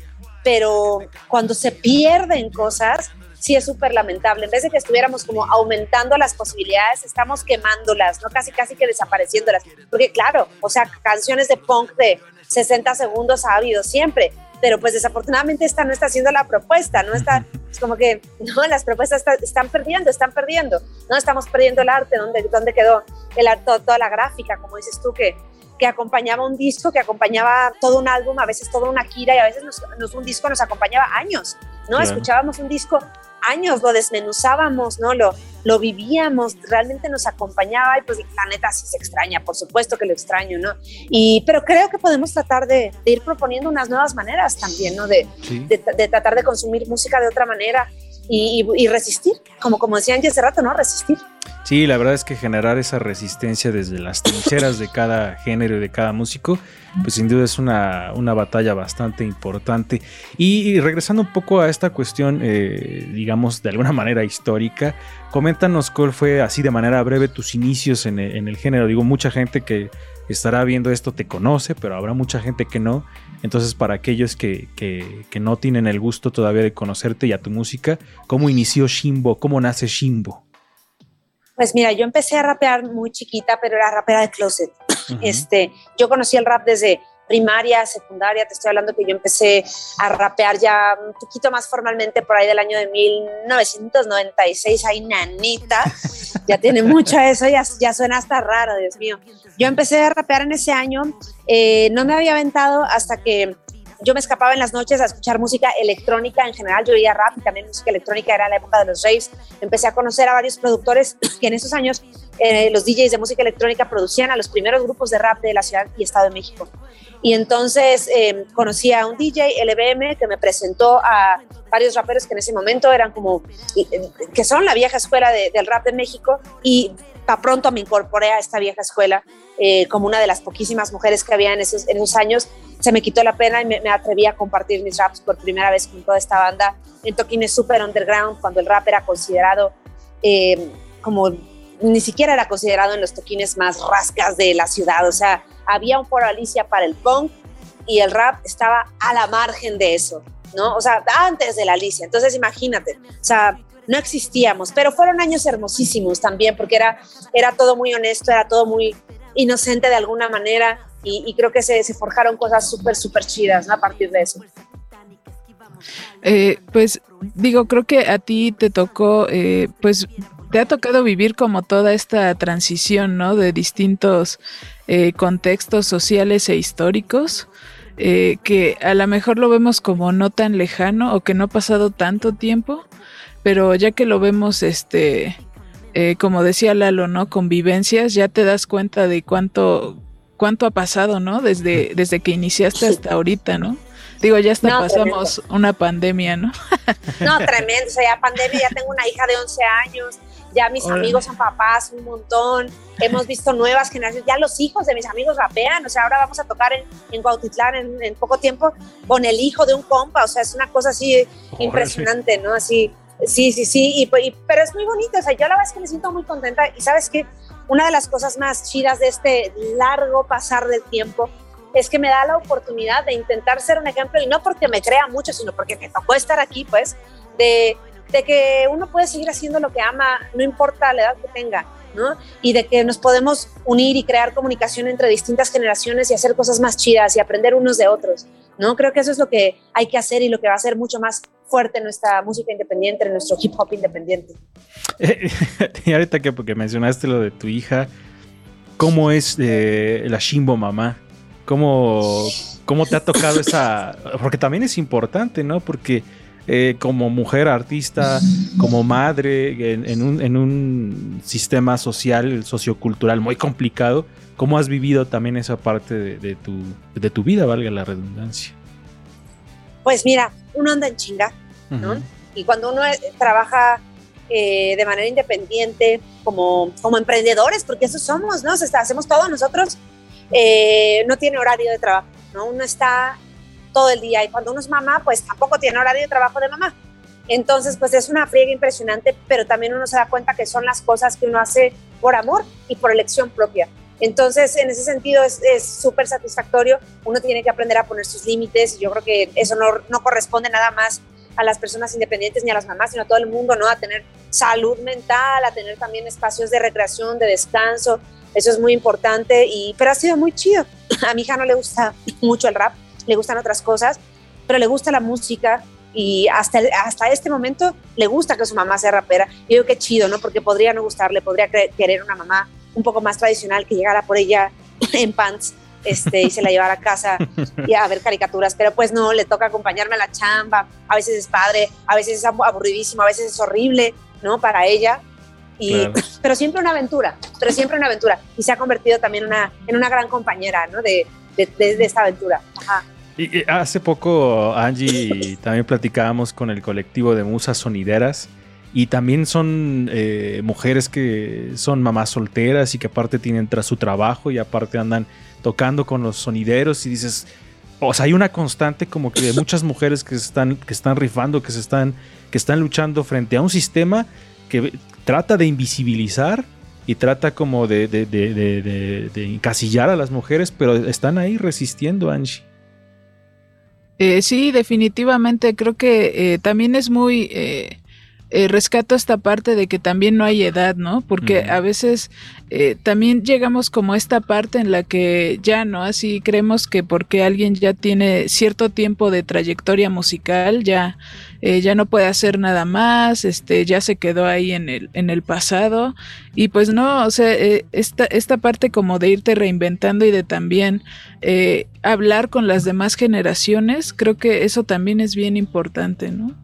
pero cuando se pierden cosas, sí es súper lamentable. En vez de que estuviéramos como aumentando las posibilidades, estamos quemándolas, ¿no? Casi, casi que desapareciéndolas. Porque claro, o sea, canciones de punk de 60 segundos ha habido siempre, pero pues desafortunadamente esta no está haciendo la propuesta, no está, es como que, no, las propuestas está, están perdiendo, están perdiendo, no estamos perdiendo el arte, ¿dónde, dónde quedó el arte, toda la gráfica, como dices tú, que, que acompañaba un disco, que acompañaba todo un álbum, a veces toda una gira y a veces nos, nos, un disco nos acompañaba años, ¿no? Claro. Escuchábamos un disco años, lo desmenuzábamos, ¿no? Lo, lo vivíamos, realmente nos acompañaba y pues la neta sí se extraña, por supuesto que lo extraño, ¿no? Y, pero creo que podemos tratar de, de ir proponiendo unas nuevas maneras también, ¿no? De, sí. de, de, tratar de consumir música de otra manera y, resistir, como, como decían hace rato, ¿no? Resistir. Sí, la verdad es que generar esa resistencia desde las trincheras de cada género y de cada músico, pues sin duda es una, una batalla bastante importante. Y, regresando un poco a esta cuestión, eh, digamos, de alguna manera histórica, coméntanos cuál fue así de manera breve tus inicios en en el género. Digo, mucha gente que estará viendo esto te conoce, pero habrá mucha gente que no. Entonces, para aquellos que, que, que no tienen el gusto todavía de conocerte y a tu música, ¿cómo inició Shimbo? ¿Cómo nace Shimbo? Pues mira, yo empecé a rapear muy chiquita, pero era rapera de closet. Uh -huh. Este, yo conocí el rap desde primaria, secundaria, te estoy hablando que yo empecé a rapear ya un poquito más formalmente por ahí del año de 1996, ahí nanita, ya tiene mucho eso, ya, ya suena hasta raro, Dios mío. Yo empecé a rapear en ese año, eh, no me había aventado hasta que yo me escapaba en las noches a escuchar música electrónica en general, yo oía rap y también música electrónica, era la época de los raves, empecé a conocer a varios productores que en esos años eh, los DJs de música electrónica producían a los primeros grupos de rap de la Ciudad y Estado de México. Y entonces eh, conocí a un DJ, LBM, que me presentó a varios raperos que en ese momento eran como, que son la vieja escuela de, del rap de México y para pronto me incorporé a esta vieja escuela eh, como una de las poquísimas mujeres que había en esos, en esos años. Se me quitó la pena y me, atreví a compartir mis raps por primera vez con toda esta banda en toquines super underground, cuando el rap era considerado eh, como ni siquiera era considerado en los toquines más rascas de la ciudad. O sea, había un foro Alicia para el punk, y el rap estaba a la margen de eso, ¿no? O sea, antes de la Alicia. Entonces, imagínate, o sea, no existíamos, pero fueron años hermosísimos también, porque era, era todo muy honesto, era todo muy inocente de alguna manera, y, creo que se, se forjaron cosas súper, súper chidas ¿no? a partir de eso. Eh, pues digo, creo que a ti te tocó, eh, pues te ha tocado vivir como toda esta transición, ¿no? De distintos eh, contextos sociales e históricos. que a lo mejor lo vemos como no tan lejano o que no ha pasado tanto tiempo, pero ya que lo vemos, este, como decía Lalo, ¿no? Convivencias, ya te das cuenta de cuánto, cuánto ha pasado, ¿no? Desde, desde que iniciaste hasta ahorita, ¿no? Digo, ya hasta pasamos una pandemia, ¿no? no, tremendo. O sea, ya pandemia, ya tengo una hija de 11 años, ya mis amigos son papás un montón, hemos visto nuevas generaciones, ya los hijos de mis amigos rapean, o sea, ahora vamos a tocar en, en Cuautitlán en, poco tiempo con el hijo de un compa, o sea, es una cosa así impresionante, ¿no? Así, sí, sí, sí, y, pero es muy bonito, o sea, yo la verdad es que me siento muy contenta y sabes que una de las cosas más chidas de este largo pasar del tiempo es que me da la oportunidad de intentar ser un ejemplo y no porque me crea mucho, sino porque me tocó estar aquí, pues, de, de que uno puede seguir haciendo lo que ama, no importa la edad que tenga, ¿no? Y de que nos podemos unir y crear comunicación entre distintas generaciones y hacer cosas más chidas y aprender unos de otros, ¿no? Creo que eso es lo que hay que hacer y lo que va a ser mucho más fuerte nuestra música independiente, en nuestro hip hop independiente. y ahorita que porque mencionaste lo de tu hija, ¿cómo es eh, la Shimbo mamá? ¿Cómo, ¿Cómo te ha tocado esa...? Porque también es importante, ¿no? Porque eh, como mujer artista, como madre, en, un, en, un, sistema social, sociocultural muy complicado, ¿cómo has vivido también esa parte de, tu, de tu vida, valga la redundancia? Pues mira, uno anda en chinga, ¿no? Y cuando uno eh, trabaja eh, de manera independiente, como, como emprendedores, porque eso somos, ¿no? O sea, hacemos todo nosotros eh, no tiene horario de trabajo, ¿no? Uno está todo el día y cuando uno es mamá, pues tampoco tiene horario de trabajo de mamá. Entonces, pues es una friega impresionante, pero también uno se da cuenta que son las cosas que uno hace por amor y por elección propia. Entonces, en ese sentido es súper satisfactorio. Uno tiene que aprender a poner sus límites yo creo que eso no, no corresponde nada más a las personas independientes ni a las mamás, sino a todo el mundo, ¿no? A tener salud mental, a tener también espacios de recreación, de descanso, eso es muy importante, y, pero ha sido muy chido. A mi hija no le gusta mucho el rap, le gustan otras cosas, pero le gusta la música y hasta, hasta este momento le gusta que su mamá sea rapera. Y digo que chido, ¿no? Porque podría no gustarle, podría querer una mamá un poco más tradicional que llegara por ella en pants este, y se la llevara a casa y a ver caricaturas, pero pues no, le toca acompañarme a la chamba, a veces es padre, a veces es aburridísimo, a veces es horrible, ¿no? Para ella, pero siempre una aventura, pero siempre una aventura. Y se ha convertido también una, en una gran compañera ¿no? de, de, de, esta aventura. Y, hace poco, Angie, también platicábamos con el colectivo de musas sonideras. Y también son eh, mujeres que son mamás solteras y que aparte tienen tras su trabajo y aparte andan tocando con los sonideros y dices, o sea, hay una constante como que de muchas mujeres que están, que están rifando, que se están, que están luchando frente a un sistema que trata de invisibilizar y trata como de, encasillar a las mujeres, pero están ahí resistiendo, Angie. Eh, sí, definitivamente. Creo que eh, también es muy eh, eh, rescato esta parte de que también no hay edad, ¿no? Porque a veces eh, también llegamos como a esta parte en la que ya, ¿no? Así creemos que porque alguien ya tiene cierto tiempo de trayectoria musical, ya, eh, ya no puede hacer nada más, este, ya se quedó ahí en el, en el pasado. Y pues no, o sea, esta, esta parte como de irte reinventando y de también hablar con las demás generaciones, creo que eso también es bien importante, ¿no?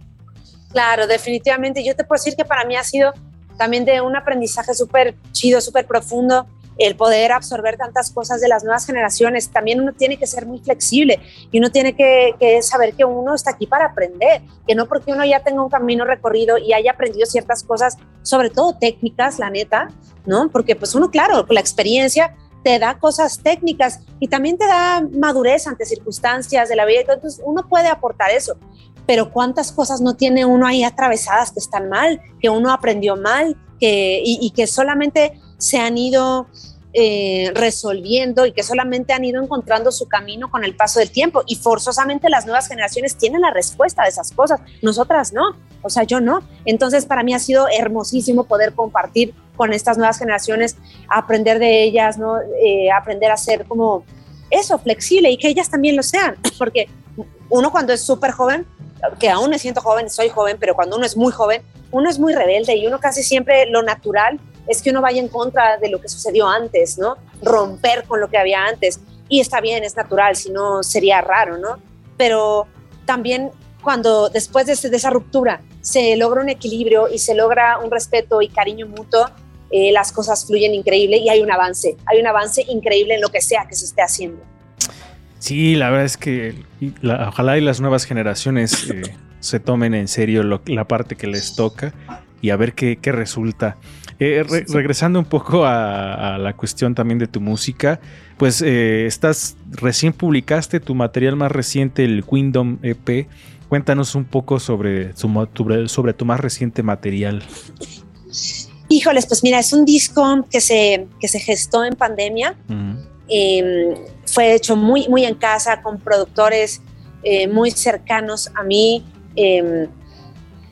Claro, definitivamente. Yo te puedo decir que para mí ha sido también de un aprendizaje súper chido, súper profundo, el poder absorber tantas cosas de las nuevas generaciones. También uno tiene que ser muy flexible y uno tiene que, saber que uno está aquí para aprender, que no porque uno ya tenga un camino recorrido y haya aprendido ciertas cosas, sobre todo técnicas, la neta, ¿no? Porque pues uno, claro, la experiencia te da cosas técnicas y también te da madurez ante circunstancias de la vida. Entonces uno puede aportar eso pero cuántas cosas no tiene uno ahí atravesadas que están mal, que uno aprendió mal, que, y, que solamente se han ido eh, resolviendo y que solamente han ido encontrando su camino con el paso del tiempo. Y forzosamente las nuevas generaciones tienen la respuesta de esas cosas, nosotras no, o sea, yo no. Entonces para mí ha sido hermosísimo poder compartir con estas nuevas generaciones, aprender de ellas, ¿no? Eh, aprender a ser como eso, flexible y que ellas también lo sean, porque uno cuando es súper joven, que aún me siento joven, soy joven, pero cuando uno es muy joven, uno es muy rebelde y uno casi siempre lo natural es que uno vaya en contra de lo que sucedió antes, ¿no? Romper con lo que había antes. Y está bien, es natural, si no sería raro, ¿no? Pero también cuando después de, esa ruptura se logra un equilibrio y se logra un respeto y cariño mutuo, eh, las cosas fluyen increíble y hay un avance, hay un avance increíble en lo que sea que se esté haciendo. Sí, la verdad es que ojalá y las nuevas generaciones eh, se tomen en serio la parte que les toca y a ver qué, resulta. Eh, regresando un poco a, la cuestión también de tu música, pues eh, estás recién publicaste tu material más reciente, el Kingdom EP. Cuéntanos un poco sobre, sobre tu más reciente material. Híjoles, pues mira, es un disco que se, que se gestó en pandemia fue hecho muy, muy en casa, con productores eh, muy cercanos a mí, em,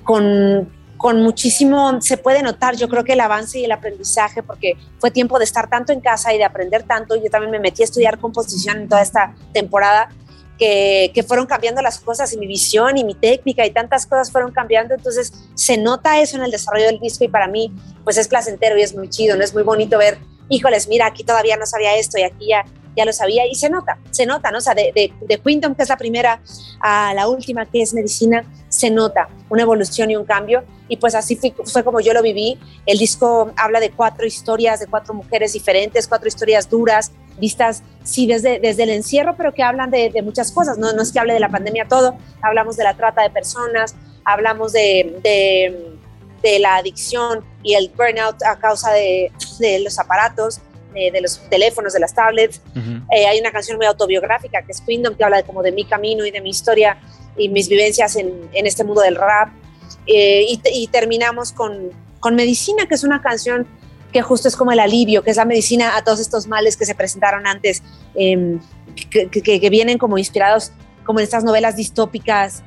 con, con muchísimo, se puede notar, yo creo que el avance y el aprendizaje, porque fue tiempo de estar tanto en casa y de aprender tanto. Yo también me metí a estudiar composición en toda esta temporada, que, que, fueron cambiando las cosas y mi visión y mi técnica y tantas cosas fueron cambiando. Entonces se nota eso en el desarrollo del disco y para mí pues es placentero y es muy chido, ¿no? Es muy bonito ver, híjoles, mira, aquí todavía no sabía esto y aquí ya ya lo sabía y se nota, se nota, ¿no? O sea, de, de, de Quinton, que es la primera, a la última, que es medicina, se nota una evolución y un cambio. Y pues así fue, fue, como yo lo viví. El disco habla de cuatro historias, de cuatro mujeres diferentes, cuatro historias duras, vistas, sí, desde, desde el encierro, pero que hablan de, de muchas cosas. No, no es que hable de la pandemia todo, hablamos de la trata de personas, hablamos de, de, de la adicción y el burnout a causa de, de los aparatos, de los teléfonos, de las tablets. Eh, hay una canción muy autobiográfica que es Kingdom, que habla de, como de mi camino y de mi historia y mis vivencias en, en este mundo del rap. Eh, y, y, terminamos con, con Medicina, que es una canción que justo es como el alivio, que es la medicina a todos estos males que se presentaron antes, em, que, que, que, vienen como inspirados como en estas novelas distópicas,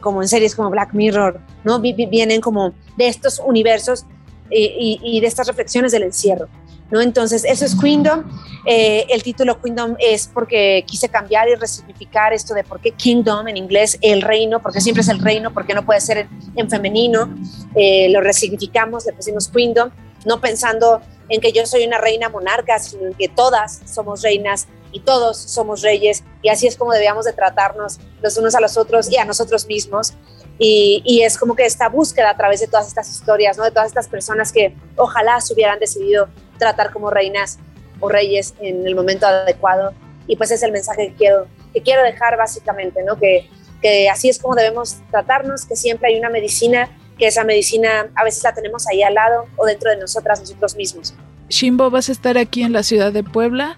como en series como Black Mirror, ¿no? vienen como de estos universos y, y de estas reflexiones del encierro. ¿no? Entonces, eso es Kingdom. Eh, el título Kingdom es porque quise cambiar y resignificar esto de por qué Kingdom en inglés, el reino, porque siempre es el reino, porque no puede ser en, femenino. Eh, lo resignificamos, le pusimos Kingdom, no pensando en que yo soy una reina monarca, sino en que todas somos reinas y todos somos reyes y así es como debíamos de tratarnos los unos a los otros y a nosotros mismos. Y, y, es como que esta búsqueda a través de todas estas historias, ¿no? de todas estas personas que ojalá se hubieran decidido tratar como reinas o reyes en el momento adecuado. Y pues es el mensaje que quiero, que quiero dejar básicamente, ¿no? Que, que así es como debemos tratarnos, que siempre hay una medicina, que esa medicina a veces la tenemos ahí al lado o dentro de nosotras, nosotros mismos. Shimbo, vas a estar aquí en la ciudad de Puebla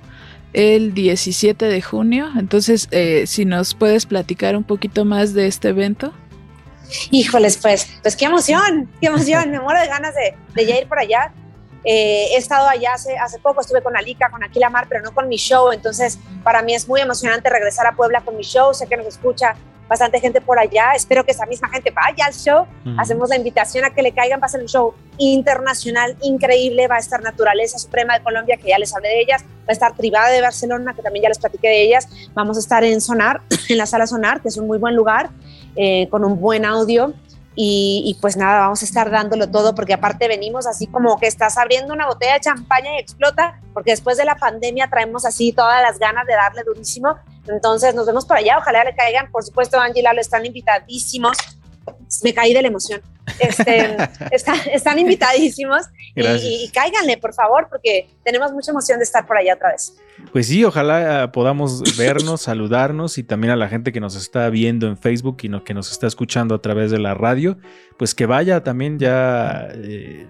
el 17 de junio, entonces eh, si nos puedes platicar un poquito más de este evento. Híjoles, pues, pues qué emoción, qué emoción, me muero de ganas de, de ya ir por allá. Eh, he estado allá hace, hace poco, estuve con Alika, con Aquila Mar, pero no con mi show, entonces para mí es muy emocionante regresar a Puebla con mi show, sé que nos escucha bastante gente por allá, espero que esa misma gente vaya al show, hacemos la invitación a que le caigan, pasen un show internacional increíble, va a estar Naturaleza Suprema de Colombia, que ya les hablé de ellas, va a estar Privada de Barcelona, que también ya les platiqué de ellas, vamos a estar en Sonar, en la sala Sonar, que es un muy buen lugar, eh, con un buen audio, y, pues nada, vamos a estar dándolo todo porque aparte venimos así como que estás abriendo una botella de champaña y explota, porque después de la pandemia traemos así todas las ganas de darle durísimo. Entonces nos vemos por allá, ojalá le caigan, por supuesto Angela, lo están invitadísimos. Me caí de la emoción. Este, están invitadísimos y, y, cáiganle, por favor, porque tenemos mucha emoción de estar por allá otra vez. Pues sí, ojalá podamos vernos, saludarnos y también a la gente que nos está viendo en Facebook y no, que nos está escuchando a través de la radio, pues que vaya también ya eh,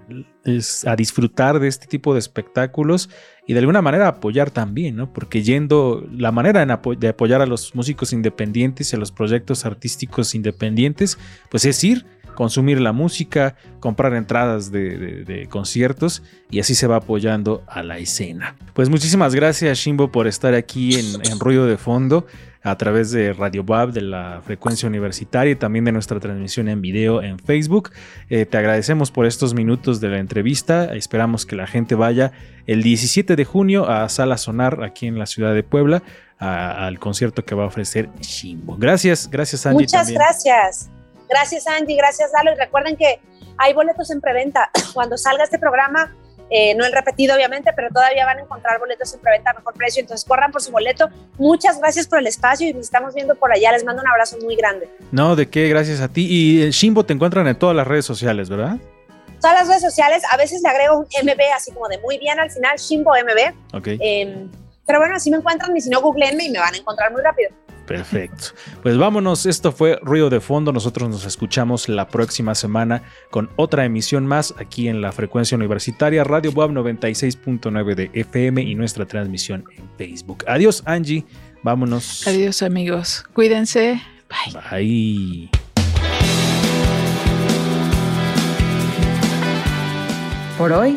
a disfrutar de este tipo de espectáculos y de alguna manera apoyar también, ¿no? Porque yendo, la manera de apoyar a los músicos independientes y a los proyectos artísticos independientes, pues es ir consumir la música, comprar entradas de, conciertos y así se va apoyando a la escena. Pues muchísimas gracias Shimbo por estar aquí en, en Ruido de Fondo a través de Radio Bab, de la frecuencia universitaria y también de nuestra transmisión en video en Facebook. Eh, te agradecemos por estos minutos de la entrevista. Esperamos que la gente vaya el 17 de junio a Sala Sonar aquí en la ciudad de Puebla a- al concierto que va a ofrecer Shimbo. Gracias, gracias Angie. Muchas también. gracias. Gracias Angie, gracias Lalo. Y recuerden que hay boletos en preventa. Cuando salga este programa, eh, no el repetido obviamente, pero todavía van a encontrar boletos en preventa a mejor precio. Entonces corran por su boleto. Muchas gracias por el espacio y nos estamos viendo por allá. Les mando un abrazo muy grande. No, de qué, gracias a ti. Y eh, Shimbo te encuentran en todas las redes sociales, ¿verdad? Todas las redes sociales, a veces le agrego un MB así como de muy bien al final, Shimbo MB. Ok. Eh, pero bueno, así me encuentran y si no, googleenme y me van a encontrar muy rápido. Perfecto. Pues vámonos, esto fue Ruido de Fondo. Nosotros nos escuchamos la próxima semana con otra emisión más aquí en la frecuencia universitaria Radio Web 96.9 de FM y nuestra transmisión en Facebook. Adiós, Angie. Vámonos. Adiós amigos. Cuídense. Bye. Por hoy